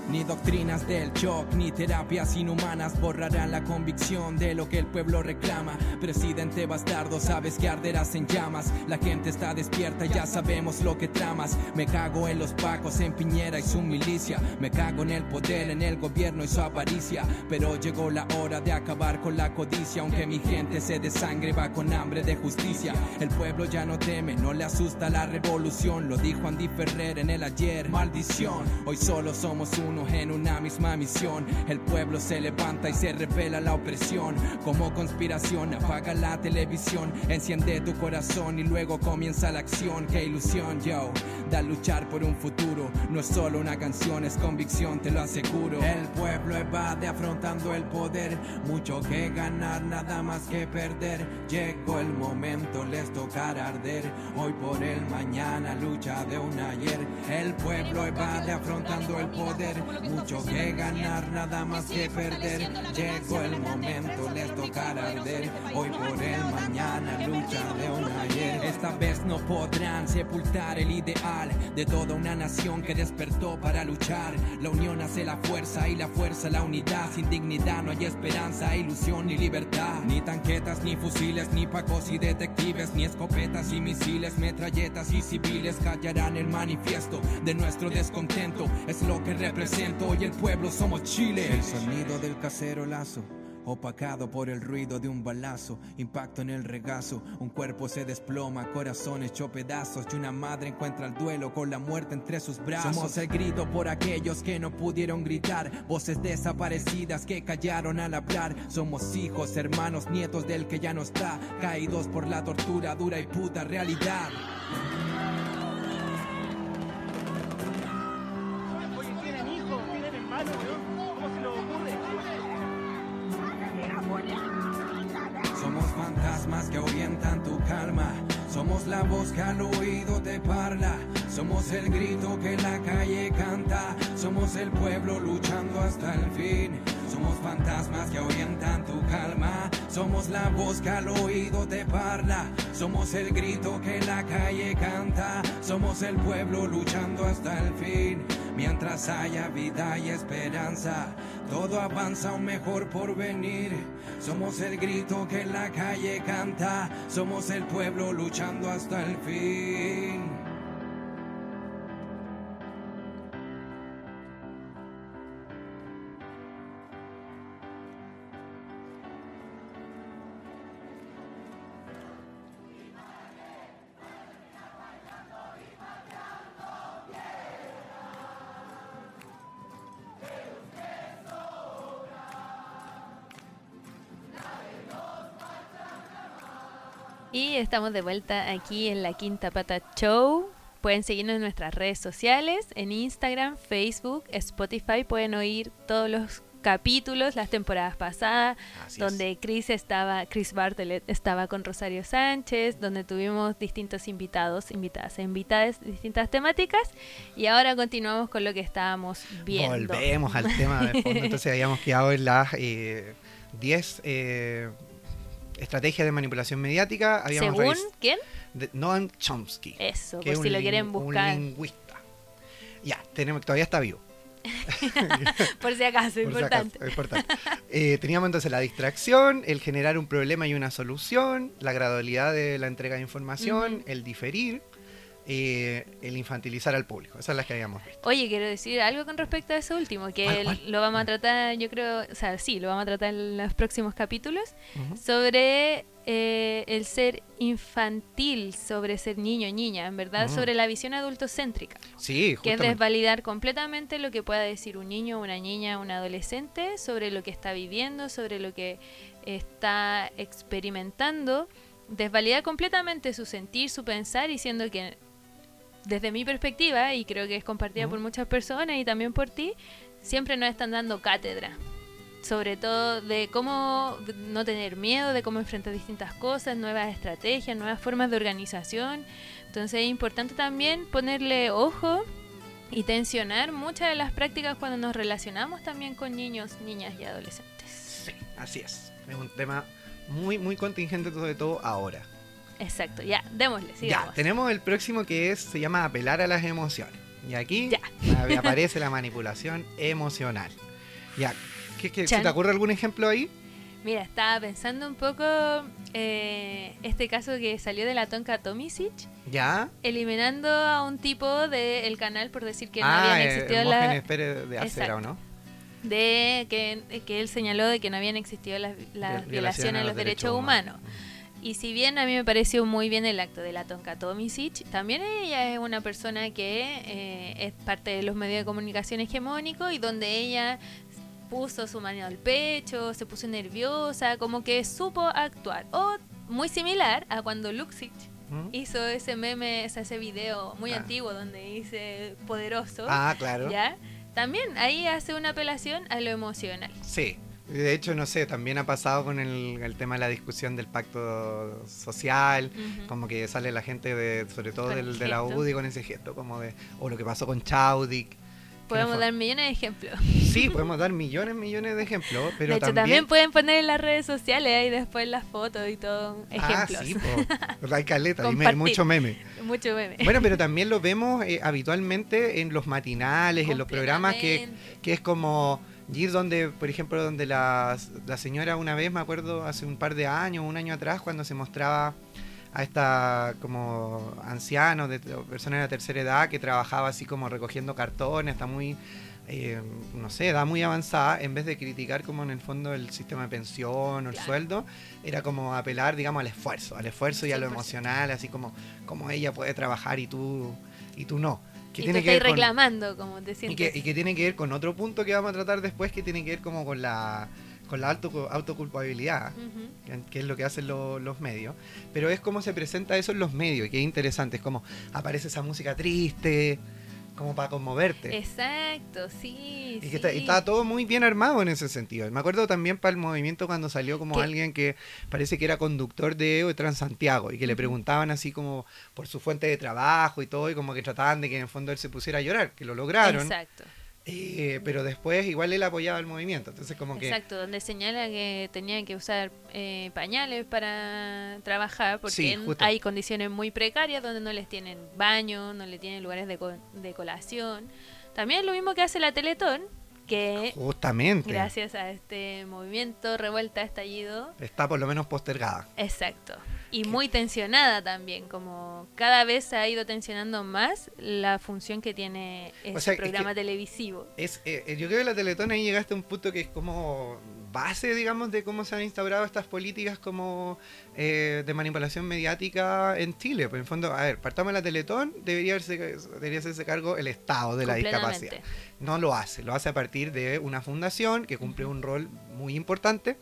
Ni doctrinas del shock, ni terapias inhumanas borrarán la convicción de lo que el pueblo reclama. Presidente bastardo, sabes que arderás en llamas. La gente está despierta, ya sabemos lo que tramas. Me cago en los pacos, en Piñera y su milicia. Me cago en el poder, en el gobierno y su avaricia. Pero llegó la hora de acabar con la codicia. Aunque mi gente se desangre, va con hambre de justicia. El pueblo ya no teme, no le asusta la revolución. Lo dijo Andy Ferrer en el ayer. Maldición, hoy solo somos uno en una misma misión. El pueblo se levanta y se revela la opresión. Como conspiración, apaga la televisión, enciende tu corazón y luego comienza la acción. Qué ilusión, yo, da luchar por un futuro. No es solo una canción, es convicción, te lo aseguro. El pueblo evade afrontando el poder. Mucho que ganar, nada más que perder. Llegó el momento, les tocará arder. Hoy por el mañana, lucha de un ayer. El pueblo evade afrontando el poder mucho que ganar, nada más que perder. Llegó el momento, les tocará arder. Hoy por el mañana, lucha de un ayer. Esta vez no podrán sepultar el ideal de toda una nación que despertó para luchar. La unión hace la fuerza y la fuerza la unidad. Sin dignidad no hay esperanza, ilusión ni libertad. Ni tanquetas, ni fusiles, ni pacos y detectives, ni escopetas y misiles, metralletas y civiles callarán el manifiesto de nuestro descontento. Es lo que hoy el pueblo somos Chile. El sonido del casero lazo. Opacado por el ruido de un balazo, impacto en el regazo, un cuerpo se desploma, corazón hecho pedazos y una madre encuentra el duelo con la muerte entre sus brazos. Somos el grito por aquellos que no pudieron gritar, voces desaparecidas que callaron al hablar. Somos hijos, hermanos, nietos del que ya no está, caídos por la tortura dura y puta realidad. Calma. Somos la voz que al oído te parla. Somos el grito que la calle canta. Somos el pueblo luchando hasta el fin. Somos fantasmas que ahuyentan tu calma. Somos la voz que al oído te parla. Somos el grito que la calle canta. Somos el pueblo luchando hasta el fin. Mientras haya vida y esperanza, todo avanza un mejor porvenir. Somos el grito que la calle canta. Somos el pueblo luchando hasta el fin. Estamos de vuelta aquí en la Quinta Pata Show. Pueden seguirnos en nuestras redes sociales, en Instagram, Facebook, Spotify. Pueden oír todos los capítulos, las temporadas pasadas, Así donde Chris estaba, Chris Bartlett estaba con Rosario Sánchez, donde tuvimos distintos invitados, invitadas e invitadas, distintas temáticas. Y ahora continuamos con lo que estábamos viendo. Volvemos al tema de fondo. <laughs> Entonces habíamos quedado en las 10 estrategias de manipulación mediática. Habíamos ¿Según quién? de Noam Chomsky. Eso, que por es si lo quieren buscar. Un lingüista. Ya, tenemos, todavía está vivo. <laughs> Por si acaso, por si importante. acaso, importante. Eh, teníamos entonces la distracción, el generar un problema y una solución, la gradualidad de la entrega de información, el diferir, eh, el infantilizar al público. Esas son las que habíamos visto. Oye, quiero decir algo con respecto a eso último, que ¿Cuál, el- cuál? lo vamos a tratar, yo creo, o sea, sí, lo vamos a tratar en los próximos capítulos, sobre eh, el ser infantil, sobre ser niño, niña, en verdad, sobre la visión adultocéntrica, Sí, que es justamente. desvalidar completamente lo que pueda decir un niño, una niña, un adolescente, sobre lo que está viviendo, sobre lo que está experimentando, desvalidar completamente su sentir, su pensar, diciendo que desde mi perspectiva, y creo que es compartida Ujú. por muchas personas y también por ti, siempre nos están dando cátedra. Sobre todo de cómo no tener miedo, de cómo enfrentar distintas cosas, nuevas estrategias, nuevas formas de organización. Entonces es importante también ponerle ojo y tensionar muchas de las prácticas cuando nos relacionamos también con niños, niñas y adolescentes. Sí, Así es. Es un tema muy, muy contingente, sobre todo ahora. Exacto, ya, démosle, sigamos. Ya, tenemos el próximo que es, se llama apelar a las emociones. Y aquí Ya. <laughs> aparece la manipulación emocional. Ya, ¿qué, qué- ¿se te ocurre algún ejemplo ahí? Mira, estaba pensando un poco eh, este caso que salió de la Tonka Tomisic, Ya. eliminando a un tipo del canal por decir que no ah, habían eh, existido las... Pérez de Acera, ¿o no? de que, que él señaló de que no habían existido las, las Vi- violaciones a los derechos humanos. Y si bien a mí me pareció muy bien el acto de la Tonka Tomisic, también ella es una persona que eh, es parte de los medios de comunicación hegemónicos y donde ella puso su mano al pecho, se puso nerviosa, como que supo actuar. O muy similar a cuando Luxich ¿Mm? hizo ese meme, ese video muy Ah. antiguo donde dice poderoso. Ah, claro. ¿Ya? También ahí hace una apelación a lo emocional. Sí. De hecho, no sé, también ha pasado con el, el tema de la discusión del pacto social, como que sale la gente de, sobre todo del, el de la. UDI con ese gesto, como de, o lo que pasó con Chaudic. Podemos dar millones de ejemplos. Sí, podemos dar millones, millones de ejemplos, pero de hecho, también... también... pueden poner en las redes sociales ahí después las fotos y todo, ejemplos. Ah, sí, po. <laughs> hay caleta, y me- mucho meme. Mucho meme. Bueno, pero también lo vemos eh, habitualmente en los matinales, en los programas que, que es como ir donde, por ejemplo, donde la, la señora una vez, me acuerdo, hace un par de años, un año atrás, cuando se mostraba a esta como anciano, de, persona de la tercera edad que trabajaba así como recogiendo cartones, está muy, eh, no sé, edad muy avanzada, en vez de criticar como en el fondo el sistema de pensión o el Claro. sueldo, era como apelar, digamos, al esfuerzo, al esfuerzo y a lo 100%. emocional, así como, como ella puede trabajar y tú, y tú no. Que y tiene que ver con- reclamando, como te y sientes. que, y que tiene que ver con otro punto que vamos a tratar después, que tiene que ver como con la con la auto, autoculpabilidad, Ujú. que- que es lo que hacen lo- los medios. Pero es como se presenta eso en los medios, y que es interesante. Es como aparece esa música triste, como para conmoverte. Exacto, sí. Y que está, y sí. está todo muy bien armado en ese sentido. Me acuerdo también para el movimiento cuando salió como ¿Qué? alguien que parece que era conductor de Transantiago y que le preguntaban así como por su fuente de trabajo y todo, y como que trataban de que en el fondo él se pusiera a llorar, que lo lograron. Exacto. Eh, pero después igual él apoyaba el movimiento, entonces como que... Exacto, donde señala que tenían que usar eh, pañales para trabajar porque Sí, hay condiciones muy precarias donde no les tienen baño, no le tienen lugares de, co- de colación. También lo mismo que hace la Teletón, que Justamente. gracias a este movimiento, revuelta, estallido, Está por lo menos postergada. exacto. Y muy tensionada también, como cada vez se ha ido tensionando más la función que tiene este sea, es programa que- televisivo. Es, eh, yo creo que la Teletón ahí llegaste a un punto que es como base, digamos, de cómo se han instaurado estas políticas como eh, de manipulación mediática en Chile. Pues en fondo, a ver, partamos de la Teletón, debería, hacerse, debería hacerse cargo el Estado de la discapacidad. No lo hace, lo hace a partir de una fundación que cumple un rol muy importante.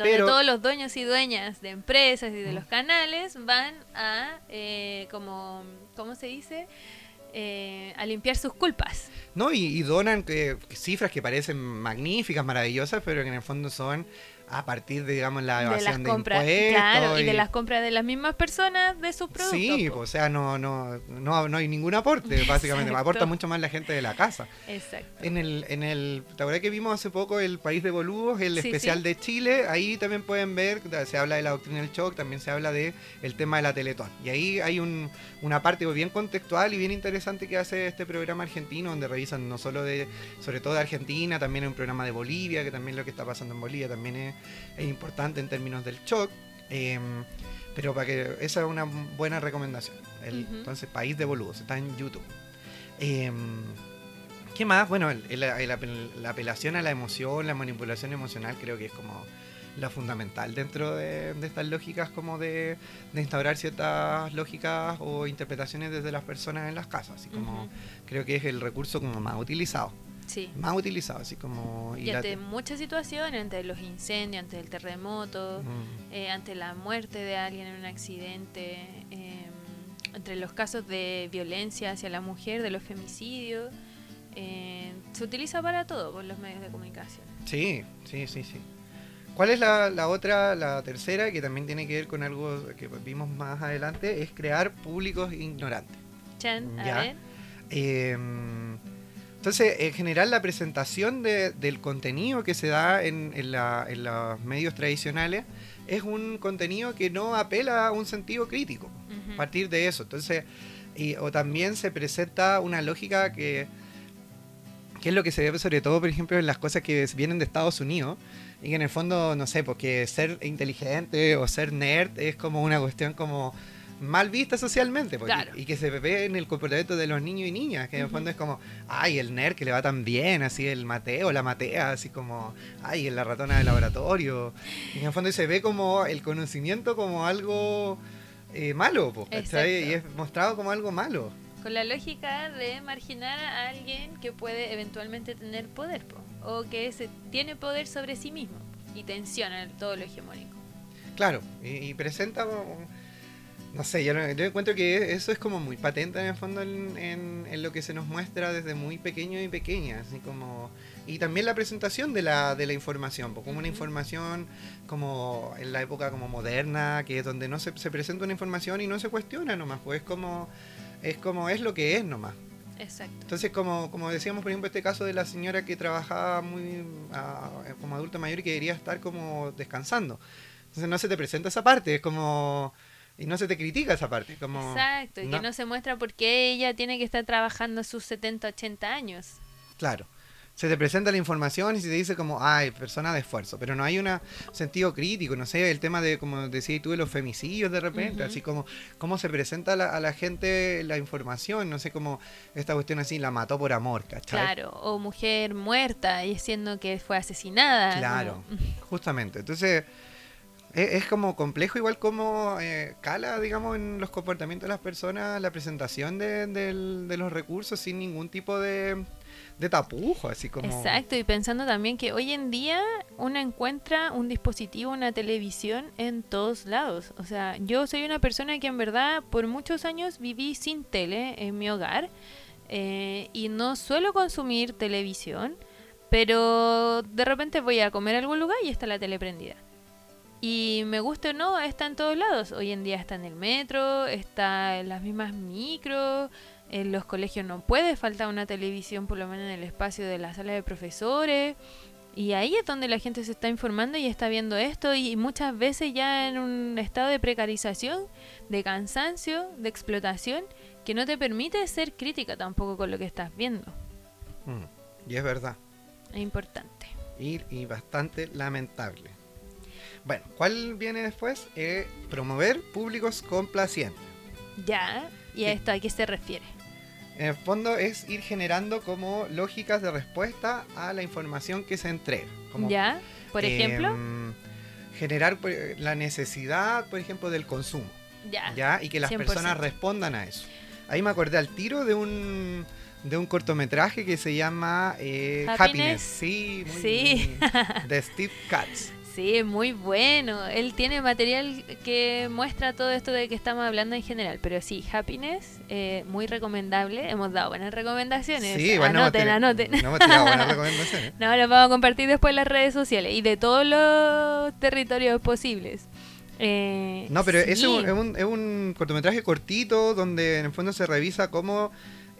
Donde Pero- todos los dueños y dueñas de empresas y de los canales van a, eh, como, ¿cómo se dice? Eh, a limpiar sus culpas. ¿no? Y, y donan eh, cifras que parecen magníficas, maravillosas, pero que en el fondo son a partir de, digamos, la de las evasión de, compras, impuestos. claro, y de las compras de las mismas personas de sus productos. Sí, po. o sea, no, no, no, no hay ningún aporte, <laughs> básicamente. Exacto. Aporta mucho más la gente de la casa. Exacto. En el, en el, ¿te acuerdas que vimos hace poco el País de Boludos, el Sí, especial sí. de Chile? Ahí también pueden ver, se habla de la doctrina del shock, también se habla de el tema de la Teletón. Y ahí hay un, una parte bien contextual y bien interesante que hace este programa argentino, donde revisan no solo de, sobre todo de Argentina, también hay un programa de Bolivia, que también lo que está pasando en Bolivia también es, es importante en términos del shock. Em, pero para que esa es una buena recomendación. El. Entonces, País de Boludos, está en YouTube. Em, ¿Qué más? Bueno, el- el- la apelación a la emoción, la manipulación emocional creo que es como la fundamental dentro de, de estas lógicas como de, de instaurar ciertas lógicas o interpretaciones desde las personas en las casas. Así como creo que es el recurso como más utilizado. Sí. Más utilizado, así como... Y la- ante muchas situaciones, ante los incendios, ante el terremoto, Mm. eh, ante la muerte de alguien en un accidente, eh, entre los casos de violencia hacia la mujer, de los femicidios, eh, se utiliza para todo por los medios de comunicación. Sí, sí, sí, sí. ¿Cuál es la, la otra, la tercera, que también tiene que ver con algo que vimos más adelante? Es crear públicos ignorantes. Chan, a Ya. ver. Eh, Entonces, en general, la presentación de- del contenido que se da en, en la- en los medios tradicionales es un contenido que no apela a un sentido crítico. A partir de eso. Entonces, y, o también se presenta una lógica que, que es lo que se ve sobre todo, por ejemplo, en las cosas que vienen de Estados Unidos. Y que en el fondo, no sé, porque ser inteligente o ser nerd es como una cuestión como mal vista socialmente. porque- Claro. Y que se ve en el comportamiento de los niños y niñas. Que en el fondo es como, ay, el nerd que le va tan bien, así el Mateo, la Matea, así como, ay, la ratona de laboratorio. Y en el fondo se ve como el conocimiento como algo eh, malo, po. Exacto. Y es mostrado como algo malo. Con la lógica de marginar a alguien que puede eventualmente tener poder, po, o que se tiene poder sobre sí mismo y tensiona todo lo hegemónico. Claro, y, y presenta, como- no sé, yo, yo encuentro que eso es como muy patente en el fondo en, en- en lo que se nos muestra desde muy pequeño y pequeña, así como... Y también la presentación de la, de la información, pues, como una información como en la época como moderna, que es donde no se, se presenta una información y no se cuestiona nomás, pues es como, es como es lo que es nomás. Exacto. Entonces, como, como decíamos, por ejemplo, este caso de la señora que trabajaba muy ah, como adulta mayor y que debería estar como descansando. Entonces no se te presenta esa parte, es como... Y no se te critica esa parte, como... Exacto, y que no se muestra por qué ella tiene que estar trabajando sus 70, 80 años. Claro. Se te presenta la información y se te dice como, ay, persona de esfuerzo, pero no hay un sentido crítico, no sé, el tema de, como decías tú, de los femicidios de repente, así como cómo se presenta a la, a la gente la información, no sé, como esta cuestión así, la mató por amor, ¿cachai? Claro, o mujer muerta y siendo que fue asesinada. Claro, justamente. Entonces, es, como complejo igual como eh, cala, digamos, en los comportamientos de las personas, la presentación de, del- de los recursos sin ningún tipo de, de tapujo, así como... Exacto, y pensando también que hoy en día uno encuentra un dispositivo, una televisión en todos lados. O sea, yo soy una persona que en verdad por muchos años viví sin tele en mi hogar eh, y no suelo consumir televisión, pero de repente voy a comer a algún lugar y está la tele prendida. Y me gusta o no, está en todos lados. Hoy en día está en el metro, está en las mismas micros, en los colegios no puede faltar una televisión, por lo menos en el espacio de la sala de profesores. Y ahí es donde la gente se está informando y está viendo esto y muchas veces ya en un estado de precarización, de cansancio, de explotación, que no te permite ser crítica tampoco con lo que estás viendo. Mm, y es verdad. Es importante. Y, y bastante lamentable. Bueno, ¿cuál viene después? Eh, promover públicos complacientes. Ya, ¿y a esto a qué se refiere? En el fondo es ir generando como lógicas de respuesta a la información que se entrega. Como, ¿Ya? Por ejemplo, em, generar pues, la necesidad, por ejemplo, del consumo. ya. ¿ya? Y que las 100%. personas respondan a eso. Ahí me acordé al tiro de un de un cortometraje que se llama eh, Happiness. Happiness. Sí, muy Sí. de Steve Katz. <laughs> Sí, muy bueno. Él tiene material que muestra todo esto de que estamos hablando en general. Pero sí, Happiness, eh, muy recomendable. Hemos dado buenas recomendaciones. Sí, bueno, anoten, hemos anoten. no hemos tirado buenas <laughs> recomendaciones. No, lo vamos a compartir después en las redes sociales y de todos los territorios posibles. Eh, No, pero sí, ese es un, es, un, es un cortometraje cortito donde en el fondo se revisa cómo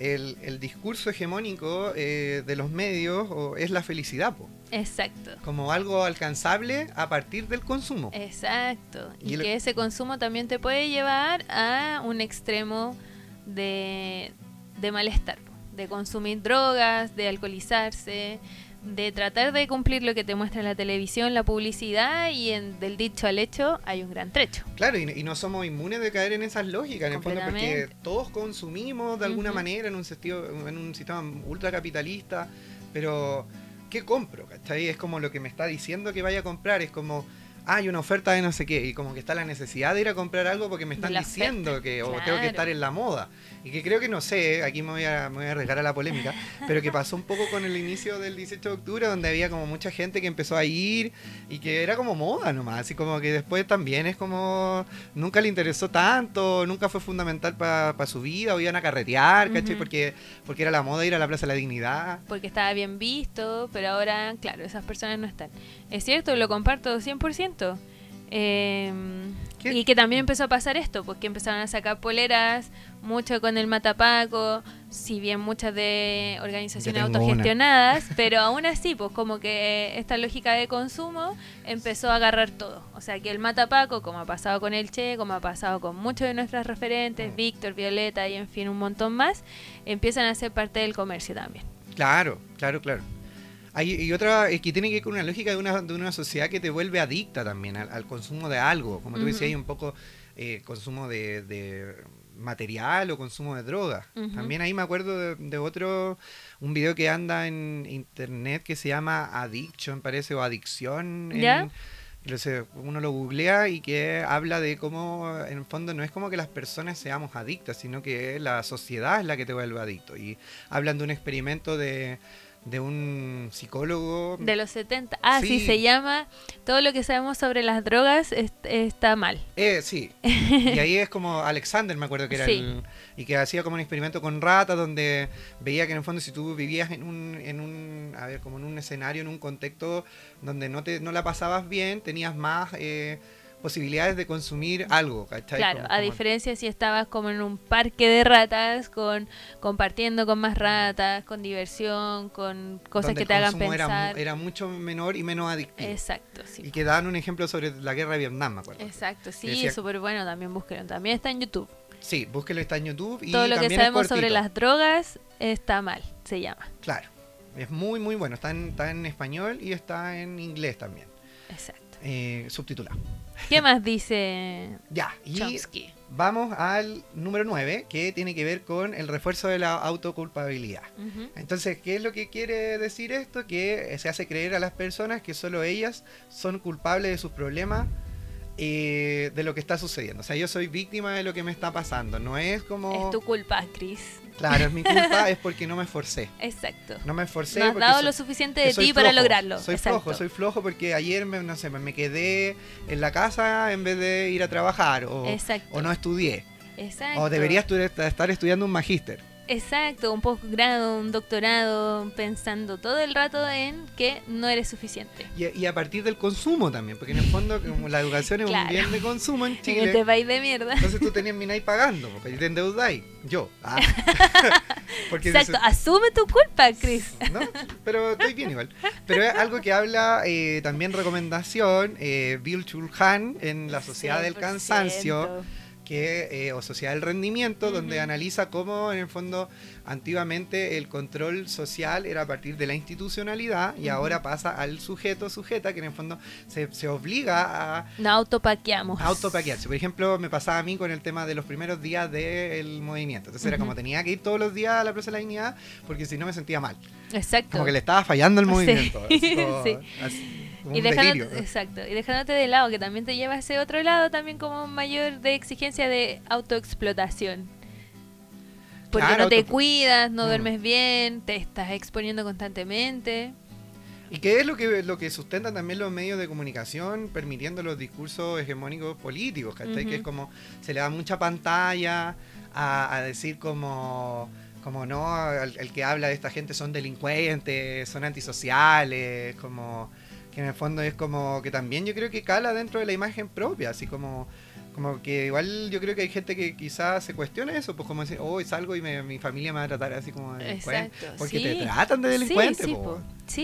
el, el discurso hegemónico eh, de los medios o, es la felicidad, po, Exacto. como algo alcanzable a partir del consumo. Exacto. Y, que ese consumo también te puede llevar a un extremo de, de malestar, po, de consumir drogas, de alcoholizarse, de tratar de cumplir lo que te muestra la televisión, la publicidad y en, del dicho al hecho hay un gran trecho. Claro, y, y no somos inmunes de caer en esas lógicas, en el fondo, porque todos consumimos de alguna manera en un, sentido, en un sistema ultracapitalista, pero ¿qué compro? ¿cachai? Es como lo que me está diciendo que vaya a comprar, es como, hay una oferta de no sé qué, y como que está la necesidad de ir a comprar algo porque me están diciendo oferta, que o tengo que estar en la moda. Y que creo que no sé, aquí me voy, a, me voy a arriesgar a la polémica, pero que pasó un poco con el inicio del 18 de octubre, donde había como mucha gente que empezó a ir y que era como moda nomás, así como que después también es como nunca le interesó tanto, nunca fue fundamental para su vida, o iban a carretear, ¿cachai? Porque, porque era la moda ir a la Plaza de la Dignidad. Porque estaba bien visto, pero ahora, claro, esas personas no están. Es cierto, lo comparto 100%. Eh, ¿Qué? y que también empezó a pasar esto, porque empezaron a sacar poleras, mucho con el matapaco, si bien muchas de organizaciones una. autogestionadas, <laughs> pero aún así, pues como que esta lógica de consumo empezó a agarrar todo. O sea, que el matapaco, como ha pasado con el Che, como ha pasado con muchos de nuestras referentes, Víctor, Violeta y en fin un montón más, empiezan a ser parte del comercio también. Claro, claro, claro. Hay, y otra eh, que tiene que ver con una lógica de una, de una sociedad que te vuelve adicta también al, al consumo de algo. Como tú decías, Ujú. hay un poco eh, consumo de, de material o consumo de drogas. Ujú. También ahí me acuerdo de, de otro, un video que anda en internet que se llama Addiction, parece, o Adicción. en- uno lo googlea y que habla de cómo, en el fondo, no es como que las personas seamos adictas, sino que la sociedad es la que te vuelve adicto. Y hablan de un experimento de, de un psicólogo. De los 70. Ah, sí. Sí. se llama Todo lo que sabemos sobre las drogas es- está mal. Eh, sí. Y ahí es como Alexander, me acuerdo que era Sí. el. Y que hacía como un experimento con ratas donde veía que en el fondo si tú vivías en un, en un, a ver, como en un escenario, en un contexto donde no te no la pasabas bien, tenías más eh, posibilidades de consumir algo, ¿cachai? Claro, Como- a como- diferencia si estabas como en un parque de ratas, con compartiendo con más ratas, con diversión, con cosas donde que te hagan consumo era pensar. Era, mucho menor y menos adictivo. Exacto, sí. Y que daban un ejemplo sobre la guerra de Vietnam, me acuerdo. Exacto, sí, súper bueno, también búsquenlo. También está en YouTube. Sí, búsquelo, está en YouTube. Y Todo lo que sabemos sobre las drogas está mal, se llama. Claro, es muy, muy bueno. Está en, está en español y está en inglés también, Exacto. Eh, subtitulado. ¿Qué más dice <laughs> Ya, y Chomsky? vamos al número 9, que tiene que ver con el refuerzo de la autoculpabilidad. Ujú. Entonces, ¿qué es lo que quiere decir esto? Que se hace creer a las personas que solo ellas son culpables de sus problemas, eh, de lo que está sucediendo. O sea, yo soy víctima de lo que me está pasando. No es como... Es tu culpa, Chris. Claro, es mi culpa, <laughs> es porque no me esforcé. Exacto. No me esforcé. No has porque dado so- lo suficiente de ti para lograrlo. Soy Exacto. flojo, soy flojo porque ayer me, no sé, me quedé en la casa en vez de ir a trabajar o, Exacto. o no estudié. Exacto. O debería estar estudiando un magíster. Exacto, un posgrado, un doctorado, pensando todo el rato en que no eres suficiente. Y, y a partir del consumo también, porque en el fondo como la educación es Claro. un bien de consumo en En <laughs> este Chile, país de mierda. entonces tú termináis pagando, porque te endeudáis. Yo. Ah. <laughs> porque Exacto, asume tu culpa, Chris. <laughs> ¿no? Pero estoy bien igual. Pero es algo que habla eh, también recomendación, eh, Bill Chulhan en La Sociedad del 100%. Cansancio, que, eh, o Sociedad del Rendimiento, donde analiza cómo en el fondo antiguamente el control social era a partir de la institucionalidad y ahora pasa al sujeto sujeta, que en el fondo se, se obliga a No autopaqueamos. autopaquearse. Por ejemplo, me pasaba a mí con el tema de los primeros días del movimiento. Entonces era como tenía que ir todos los días a la Plaza de la Dignidad porque si no me sentía mal. Exacto. Como que le estaba fallando el Sí. movimiento. <laughs> como- Sí. así, y dejándote, delirio. exacto, y dejándote de lado, que también te lleva a ese otro lado, también como mayor de exigencia de autoexplotación. Porque Claro, no te cuidas, no Mm. duermes bien, te estás exponiendo constantemente. Y que es lo que, lo que sustentan también los medios de comunicación, permitiendo los discursos hegemónicos políticos. Que es como, se le da mucha pantalla a, a decir como, como no, el, el que habla de esta gente son delincuentes, son antisociales, como que en el fondo es como que también yo creo que cala dentro de la imagen propia, así como como que igual yo creo que hay gente que quizás se cuestiona eso, pues como decir, oh, salgo y me- mi familia me va a tratar así como de delincuente. Exacto. Porque sí. te tratan de delincuente, Sí, sí, po. po. Sí,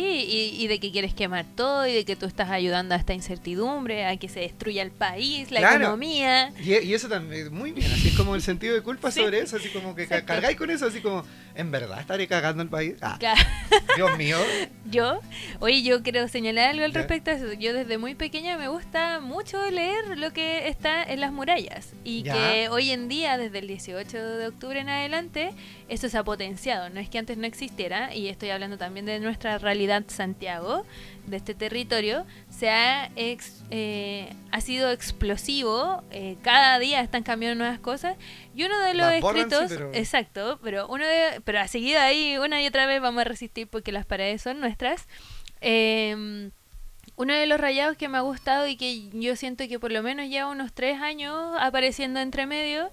y, y de que quieres quemar todo y de que tú estás ayudando a esta incertidumbre, a que se destruya el país, la Claro. economía. Y, y eso también, muy bien, así es como el sentido de culpa <laughs> Sí. sobre eso, así como que Exacto. cargáis con eso, así como, en verdad estaré cagando el país. Ah, Claro. <laughs> Dios mío. <laughs> Yo, oye, yo quiero señalar algo al Ya. respecto a eso. Yo desde muy pequeña me gusta mucho leer lo que está en las murallas. Y Ya. que hoy en día, desde el 18 de octubre en adelante, eso se ha potenciado. No es que antes no existiera, y estoy hablando también de nuestra realidad Santiago, de este territorio, se ha, ex- eh, ha sido explosivo. eh, cada día están cambiando nuevas cosas. Y uno de los sí, escritos, pero- exacto, pero uno de, pero a seguido ahí una y otra vez vamos a resistir porque las paredes son nuestras. Eh, uno de los rayados que me ha gustado y que yo siento que por lo menos lleva unos tres años apareciendo entre medio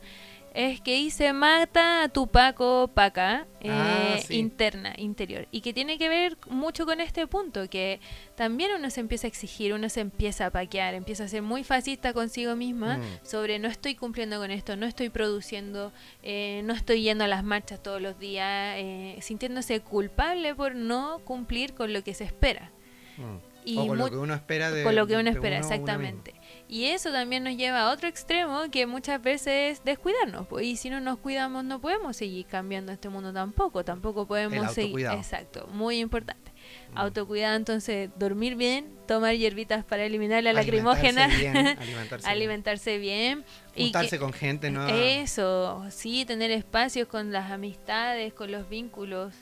es que dice mata a tu Paco Paca eh, Ah, sí. interna, interior. Y que tiene que ver mucho con este punto, que también uno se empieza a exigir, uno se empieza a paquear, empieza a ser muy fascista consigo misma Mm. sobre no estoy cumpliendo con esto, no estoy produciendo, eh, no estoy yendo a las marchas todos los días, eh, sintiéndose culpable por no cumplir con lo que se espera. Mm. Y o con lo que uno espera de con lo que uno espera, uno- uno exactamente. Y eso también nos lleva a otro extremo que muchas veces es descuidarnos. pues, y si no nos cuidamos no podemos seguir cambiando este mundo tampoco. Tampoco podemos El seguir. Exacto, muy importante. Mm. Autocuidado, entonces, dormir bien, tomar hierbitas para eliminar la lacrimógena, bien, <laughs> alimentarse bien. alimentarse bien. Juntarse que- con gente nueva. Eso, sí, tener espacios con las amistades, con los vínculos,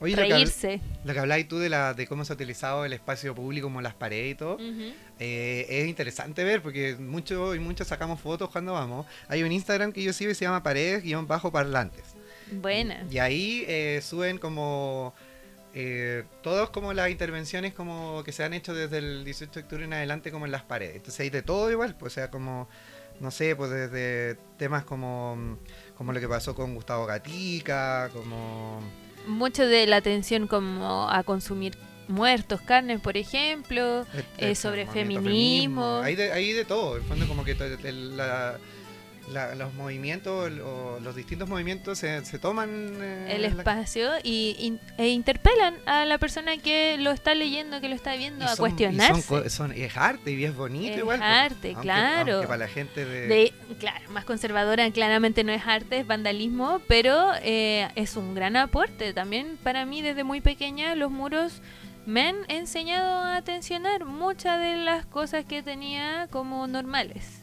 Oye, lo que, habl- reírse. lo que hablabas tú de, la, de cómo se ha utilizado el espacio público como las paredes y todo, eh, es interesante ver porque muchos y muchos sacamos fotos cuando vamos. Hay un Instagram que yo sigo y se llama paredes-parlantes. Buena. Y ahí eh, suben como eh, todos como las intervenciones como que se han hecho desde el 18 de octubre en adelante como en las paredes. Entonces hay de todo igual, pues, o sea, como, no sé, pues desde temas como, como lo que pasó con Gustavo Gatica, como... mucho de la atención como a consumir muertos, carnes, por ejemplo, este, eh, sobre movimiento feminismo. Hay de, hay de todo, en el fondo como que la- la- los movimientos, o los distintos movimientos se, se toman... eh, el la- espacio y, in- e interpelan a la persona que lo está leyendo, que lo está viendo, y a son- y cuestionarse. son es arte y es bonito Es igual. porque- arte, aunque- claro. aunque para la gente de... De, claro, más conservadora claramente no es arte, es vandalismo, pero eh, es un gran aporte. También para mí desde muy pequeña los muros me han enseñado a atencionar muchas de las cosas que tenía como normales.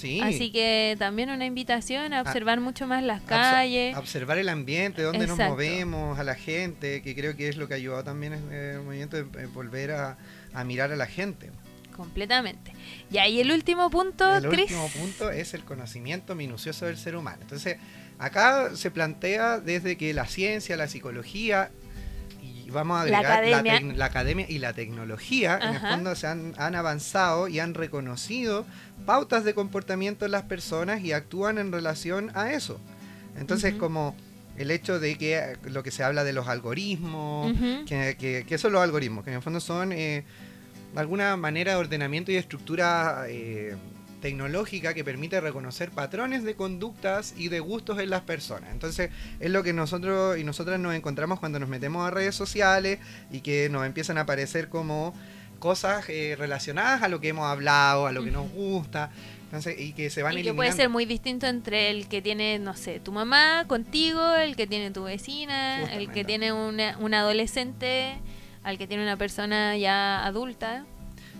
Sí, Así que también una invitación a observar mucho más las calles. observar el ambiente, dónde nos movemos, a la gente, que creo que es lo que ha ayudado también el movimiento de volver a, a mirar a la gente. Completamente. Y ahí el último punto, el Chris. último punto es el conocimiento minucioso del ser humano. Entonces, acá se plantea desde que la ciencia, la psicología y vamos a La agregar academia. tec- la academia y la tecnología, en el fondo se han, han avanzado y han reconocido pautas de comportamiento en las personas y actúan en relación a eso. Entonces, como el hecho de que lo que se habla de los algoritmos, que, que, que son los algoritmos, que en el fondo son eh, alguna manera de ordenamiento y estructura eh, tecnológica que permite reconocer patrones de conductas y de gustos en las personas. Entonces, es lo que nosotros y nosotras nos encontramos cuando nos metemos a redes sociales y que nos empiezan a aparecer como cosas eh, relacionadas a lo que hemos hablado, a lo que nos gusta. Entonces, y que se van Y que puede ser muy distinto entre el que tiene, no sé, tu mamá contigo, el que tiene tu vecina, el que tiene una, un adolescente, al que tiene una persona ya adulta.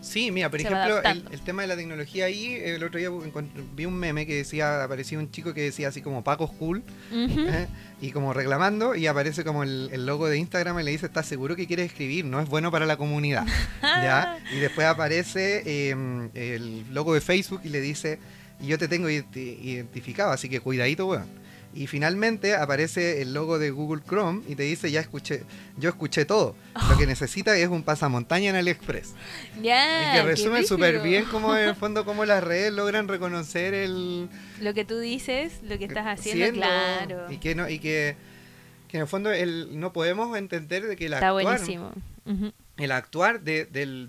Sí, mira, por Se ejemplo, el, el tema de la tecnología ahí, el otro día vi un meme que decía, aparecía un chico que decía así como Paco Cool. ¿eh? y como reclamando, y aparece como el, el logo de Instagram y le dice, ¿estás seguro que quieres escribir? No es bueno para la comunidad. <laughs> ¿Ya? Y después aparece eh, el logo de Facebook y le dice, y yo te tengo identi- identificado, así que cuidadito, weón. Y finalmente aparece el logo de Google Chrome y te dice, ya escuché, yo escuché todo. Lo que necesitas es un pasamontaña en AliExpress. Ya. Y que qué resumen súper bien cómo en el <laughs> fondo cómo las redes logran reconocer el Lo que tú dices, lo que estás haciendo, siendo, claro. y que no y que, que en el fondo el, no podemos entender de que el Está actuar buenísimo. El actuar de,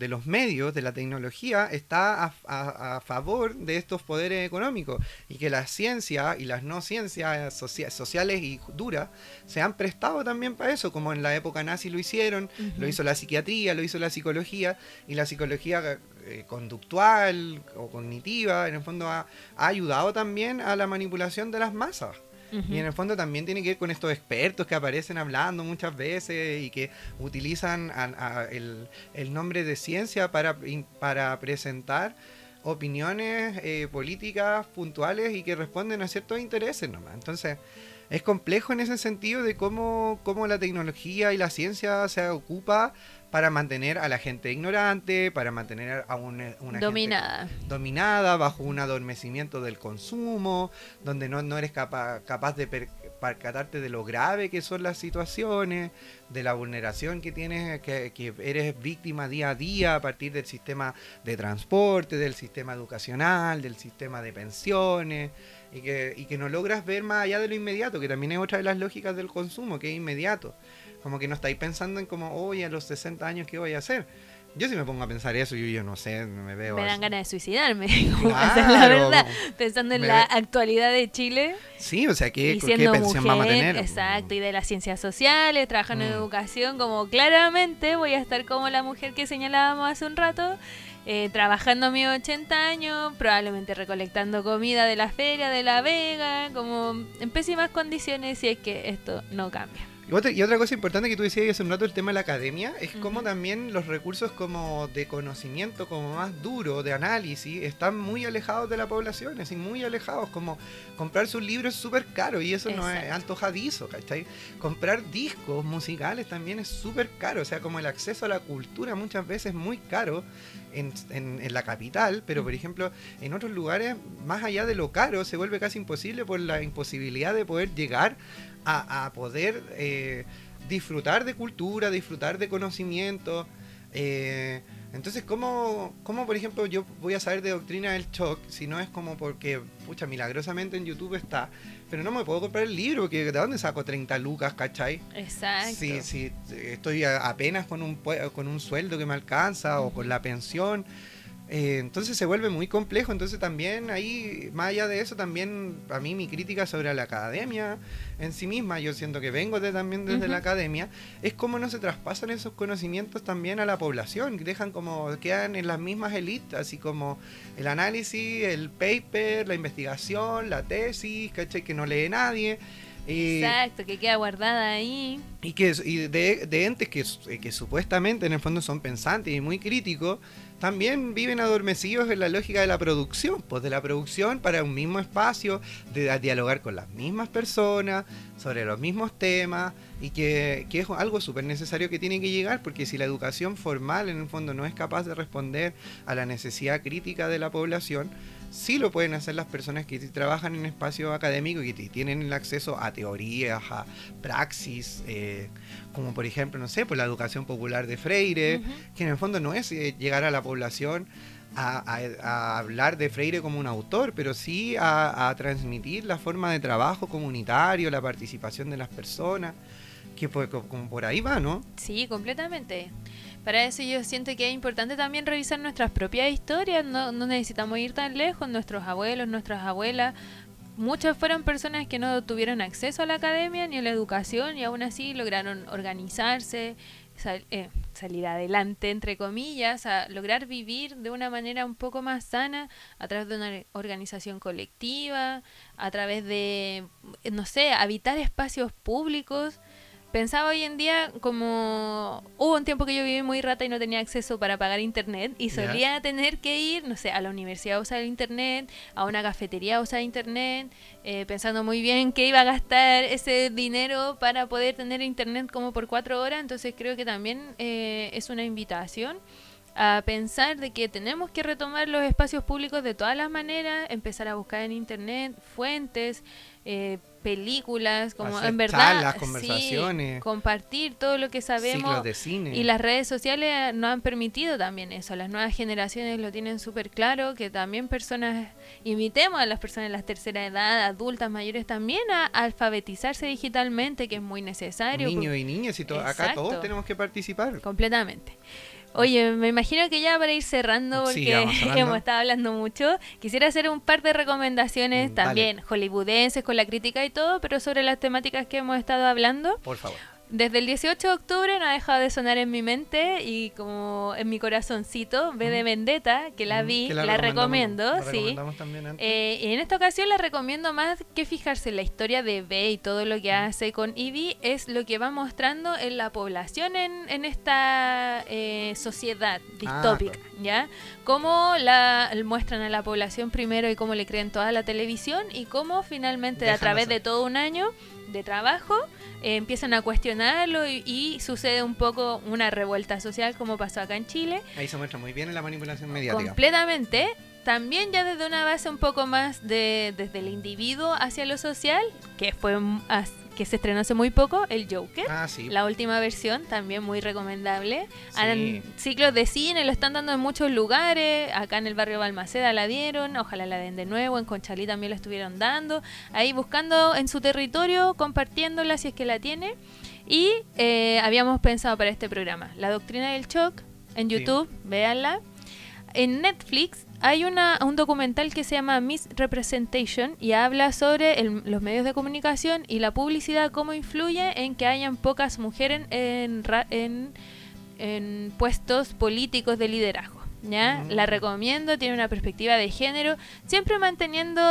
los medios de la tecnología está a, a- a favor de estos poderes económicos y que la ciencia y las no ciencias socia- sociales y duras se han prestado también para eso como en la época nazi lo hicieron lo hizo la psiquiatría, lo hizo la psicología y la psicología eh, conductual o cognitiva en el fondo ha, ha ayudado también a la manipulación de las masas. Y en el fondo también tiene que ver con estos expertos que aparecen hablando muchas veces y que utilizan el, el nombre de ciencia para, para presentar opiniones eh, políticas puntuales y que responden a ciertos intereses nomás. Entonces, es complejo en ese sentido de cómo, cómo la tecnología y la ciencia se ocupa para mantener a la gente ignorante, para mantener a un- una gente Dominada. dominada bajo un adormecimiento del consumo, donde no, no eres capa- capaz de per- percatarte de lo grave que son las situaciones, de la vulneración que tienes, que, que eres víctima día a día a partir del sistema de transporte, del sistema educacional, del sistema de pensiones, y que, y que no logras ver más allá de lo inmediato, que también es otra de las lógicas del consumo, que es inmediato. Como que no estáis pensando en como, oye, a los 60 años, ¿qué voy a hacer? Yo si me pongo a pensar eso, yo, yo no sé, me veo... Me dan así. ganas de suicidarme, <laughs> esa es la verdad. Pensando en la ve- actualidad de Chile Sí, o sea, ¿qué, qué siendo pensión mujer, vamos a tener? exacto, y de las ciencias sociales, trabajando en Mm. educación, como claramente voy a estar como la mujer que señalábamos hace un rato, eh, trabajando a mis 80 años, probablemente recolectando comida de la feria, de la vega, como en pésimas condiciones si es que esto no cambia. Y otra, y otra cosa importante que tú decías hace un rato, el tema de la academia, es como Ujú. también los recursos como de conocimiento, como más duro, de análisis, están muy alejados de la población, así muy alejados, como comprar sus libros es súper caro y eso no es antojadizo, ¿cachai? Comprar discos musicales también es súper caro, o sea, como el acceso a la cultura muchas veces es muy caro en, en- en la capital, pero por ejemplo en otros lugares, más allá de lo caro, se vuelve casi imposible por la imposibilidad de poder llegar a, a poder eh, disfrutar de cultura, disfrutar de conocimiento. eh, entonces, ¿cómo, ¿cómo, por ejemplo, yo voy a saber de doctrina del shock si no es como porque, pucha, milagrosamente en YouTube está, pero no me puedo comprar el libro, que ¿de dónde saco 30 lucas, cachai? Exacto. Si, si estoy a- apenas con un, con un sueldo que me alcanza o con la pensión, eh, entonces se vuelve muy complejo. Entonces también ahí, más allá de eso, también a mí mi crítica sobre la academia en sí misma, yo siento que vengo de, también desde la Ujú. academia, es cómo no se traspasan esos conocimientos también a la población, dejan como, quedan en las mismas élites, así como el análisis, el paper, la investigación, la tesis, ¿cachai? Que no lee nadie. eh, Exacto, que queda guardada ahí. y que y de, de entes que, eh, que supuestamente en el fondo son pensantes y muy críticos, también viven adormecidos en la lógica de la producción, pues de la producción para un mismo espacio, de dialogar con las mismas personas, sobre los mismos temas, y que, que es algo súper necesario que tiene que llegar, porque si la educación formal en el fondo no es capaz de responder a la necesidad crítica de la población, sí lo pueden hacer las personas que trabajan en espacios académicos y que tienen el acceso a teorías, a praxis, eh, como por ejemplo, no sé, pues la educación popular de Freire, que en el fondo no es eh, llegar a la población a, a- a hablar de Freire como un autor, pero sí a, a transmitir la forma de trabajo comunitario, la participación de las personas, que pues, co- como por ahí va, ¿no? Sí, completamente. Para eso yo siento que es importante también revisar nuestras propias historias, no, no necesitamos ir tan lejos, nuestros abuelos, nuestras abuelas, muchas fueron personas que no tuvieron acceso a la academia ni a la educación y aún así lograron organizarse, sal- eh, salir adelante, entre comillas, a lograr vivir de una manera un poco más sana a través de una organización colectiva, a través de, no sé, habitar espacios públicos. Pensaba hoy en día como hubo un tiempo que yo viví muy rata y no tenía acceso para pagar internet y solía tener que ir, no sé, a la universidad a usar internet, a una cafetería a usar internet, eh, pensando muy bien que iba a gastar ese dinero para poder tener internet como por cuatro horas. Entonces creo que también eh, es una invitación a pensar de que tenemos que retomar los espacios públicos de todas las maneras, empezar a buscar en internet fuentes, eh, películas, como Hacer en verdad charlas, sí, conversaciones. compartir todo lo que sabemos Ciclos de cine. y las redes sociales nos han permitido también eso. Las nuevas generaciones lo tienen súper claro, que también personas, invitemos a las personas de la tercera edad, adultas, mayores también a alfabetizarse digitalmente, que es muy necesario. Niños y niñas, y to- acá todos tenemos que participar. Completamente. Oye, me imagino que ya para ir cerrando, porque <laughs> hemos estado hablando mucho, quisiera hacer un par de recomendaciones Mm, también hollywoodenses con la crítica y todo, pero sobre las temáticas que hemos estado hablando. Por favor. Desde el 18 de octubre no ha dejado de sonar en mi mente y como en mi corazoncito, V de Vendetta, que la vi, que la, recomiendo, la sí. Eh, y en esta ocasión la recomiendo más que fijarse en la historia de B y todo lo que hace con Ivy, es lo que va mostrando en la población en, en esta eh, sociedad distópica, ¿ya? Cómo la muestran a la población primero y cómo le creen toda la televisión y cómo finalmente a través de todo un año de trabajo eh, empiezan a cuestionarlo y, y sucede un poco una revuelta social como pasó acá en Chile Ahí se muestra muy bien en la manipulación mediática. completamente también ya desde una base un poco más de desde el individuo hacia lo social, que fue que se estrenó hace muy poco, el Joker. Ah, sí. La última versión, también muy recomendable. Sí. Ciclos de cine, lo están dando en muchos lugares. Acá en el barrio Balmaceda la dieron, ojalá la den de nuevo. En Conchalí también la estuvieron dando. Ahí buscando en su territorio, compartiéndola si es que la tiene. Y eh, habíamos pensado para este programa, La Doctrina del Shock, en Sí. YouTube, véanla. En Netflix hay una, un documental que se llama Misrepresentation y habla sobre el- los medios de comunicación y la publicidad, cómo influye en que hayan pocas mujeres en, en puestos políticos de liderazgo. ¿Ya? Mm. La recomiendo, tiene una perspectiva de género, siempre manteniendo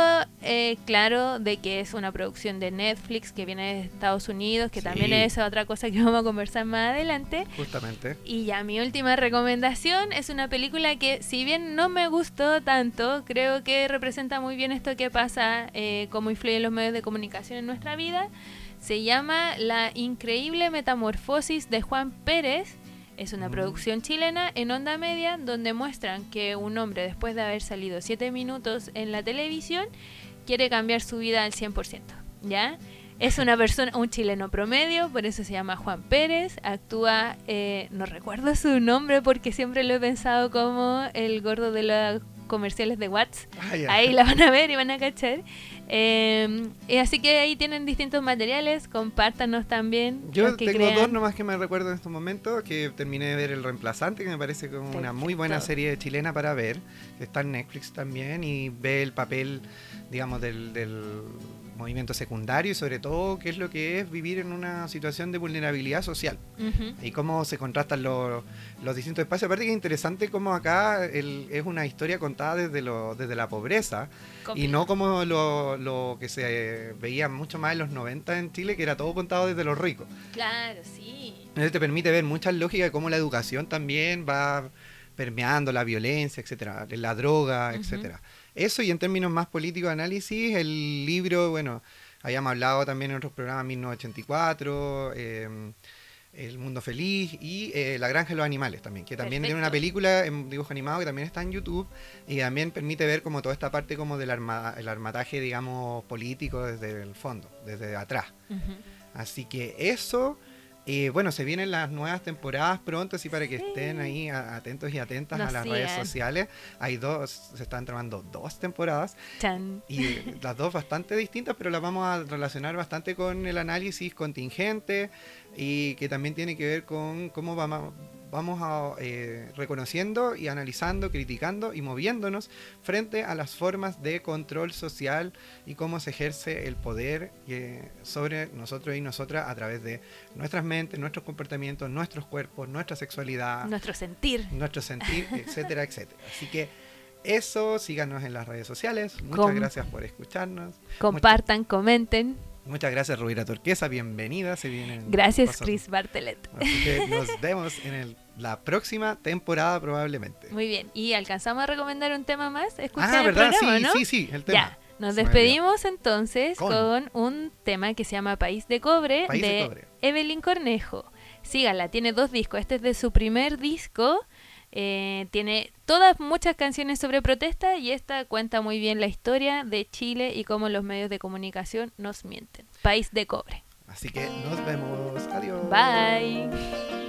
eh, claro de que es una producción de Netflix que viene de Estados Unidos, que Sí. también es otra cosa que <laughs> vamos a conversar más adelante. Justamente. Y ya mi última recomendación es una película que si bien no me gustó tanto, creo que representa muy bien esto que pasa, eh, cómo influyen los medios de comunicación en nuestra vida. Se llama La increíble metamorfosis de Juan Pérez. Es una Mm. producción chilena en onda media donde muestran que un hombre después de haber salido siete minutos en la televisión quiere cambiar su vida al 100%. ¿Ya? Es una persona, un chileno promedio, por eso se llama Juan Pérez. Actúa, eh, no recuerdo su nombre porque siempre lo he pensado como el gordo de los comerciales de Watts. Ah. Ahí la van a ver y van a cachar. Eh, y así que ahí tienen distintos materiales, compártanos también. Yo tengo crean. dos nomás que me recuerdo en estos momentos, que terminé de ver El Reemplazante, que me parece como una muy buena Perfecto. serie chilena para ver, está en Netflix también, y ve el papel, digamos, del, del movimiento secundario y sobre todo qué es lo que es vivir en una situación de vulnerabilidad social y cómo se contrastan los, los distintos espacios. Aparte que es interesante cómo acá el- es una historia contada desde, lo, desde la pobreza y no como lo, lo que se veía mucho más en los 90 en Chile, que era todo contado desde los ricos. Claro, sí. Eso te permite ver muchas lógicas de cómo la educación también va permeando la violencia, etcétera, la droga, etcétera. Eso y en términos más políticos de análisis, el libro, bueno, habíamos hablado también en otros programas 1984, eh, El Mundo Feliz y eh, La Granja de los Animales también, que también tiene una película en dibujo animado que también está en YouTube y también permite ver como toda esta parte como del arma- el armataje, digamos, político desde el fondo, desde atrás. Así que eso, eh, bueno, se vienen las nuevas temporadas pronto, así para que estén ahí atentos y atentas Nos a las redes sociales. Hay dos, se están trabajando dos temporadas Chan. y las dos bastante distintas, pero las vamos a relacionar bastante con el análisis contingente y que también tiene que ver con cómo vamos, vamos a, eh, reconociendo y analizando, criticando y moviéndonos frente a las formas de control social y cómo se ejerce el poder eh, sobre nosotros y nosotras a través de nuestras mentes, nuestros comportamientos, nuestros cuerpos, nuestra sexualidad, Nuestro sentir. nuestro sentir, <laughs> etcétera, etcétera. Así que eso, síganos en las redes sociales. Muchas Com- gracias por escucharnos. Compartan, comenten. Muchas gracias, Rubira Turquesa. Bienvenida. Se vienen Gracias, Chris Bartelet. Así que nos <laughs> vemos en el- la próxima temporada, probablemente. Muy bien. ¿Y alcanzamos a recomendar un tema más? ¿Escuchan ah, el ¿verdad? programa, sí, no? sí, sí, el tema. Ya, nos despedimos entonces Con. con. un tema que se llama País de Cobre País de de, Cobre. Evelyn Cornejo. Síganla, tiene dos discos. Este es de su primer disco. Eh, tiene todas muchas canciones sobre protesta y esta cuenta muy bien la historia de Chile y cómo los medios de comunicación nos mienten. País de Cobre. Así que nos vemos. Adiós. Bye.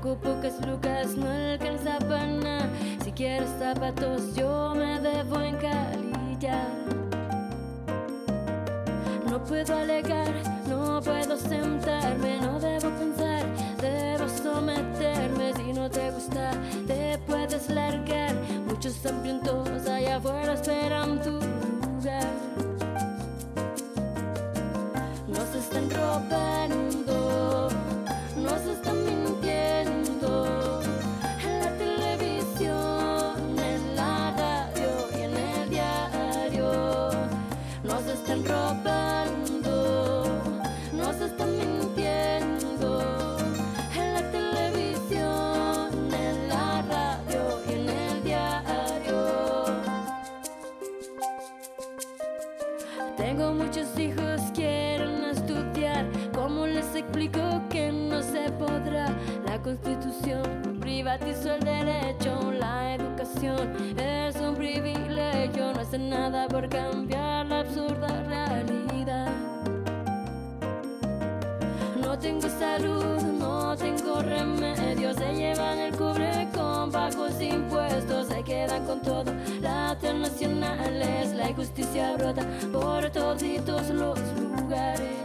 Pocas lucas, no alcanza para nada. Si quieres zapatos, yo me debo encalillar. No puedo alegar, no puedo sentarme, no debo pensar, debo someterme. Si no te gusta, te puedes largar. Muchos hambrientos allá afuera esperan tu lugar. Nos están robando, Tengo muchos hijos, quieren estudiar. ¿Cómo les explico que no se podrá? La constitución privatizó el derecho, la educación es un privilegio. No hace nada por cambiar la absurda realidad. No tengo salud, no tengo remedio. Se llevan el cubre con bajos impuestos, se quedan con todo. Las transnacionales, la injusticia brota por toditos los lugares.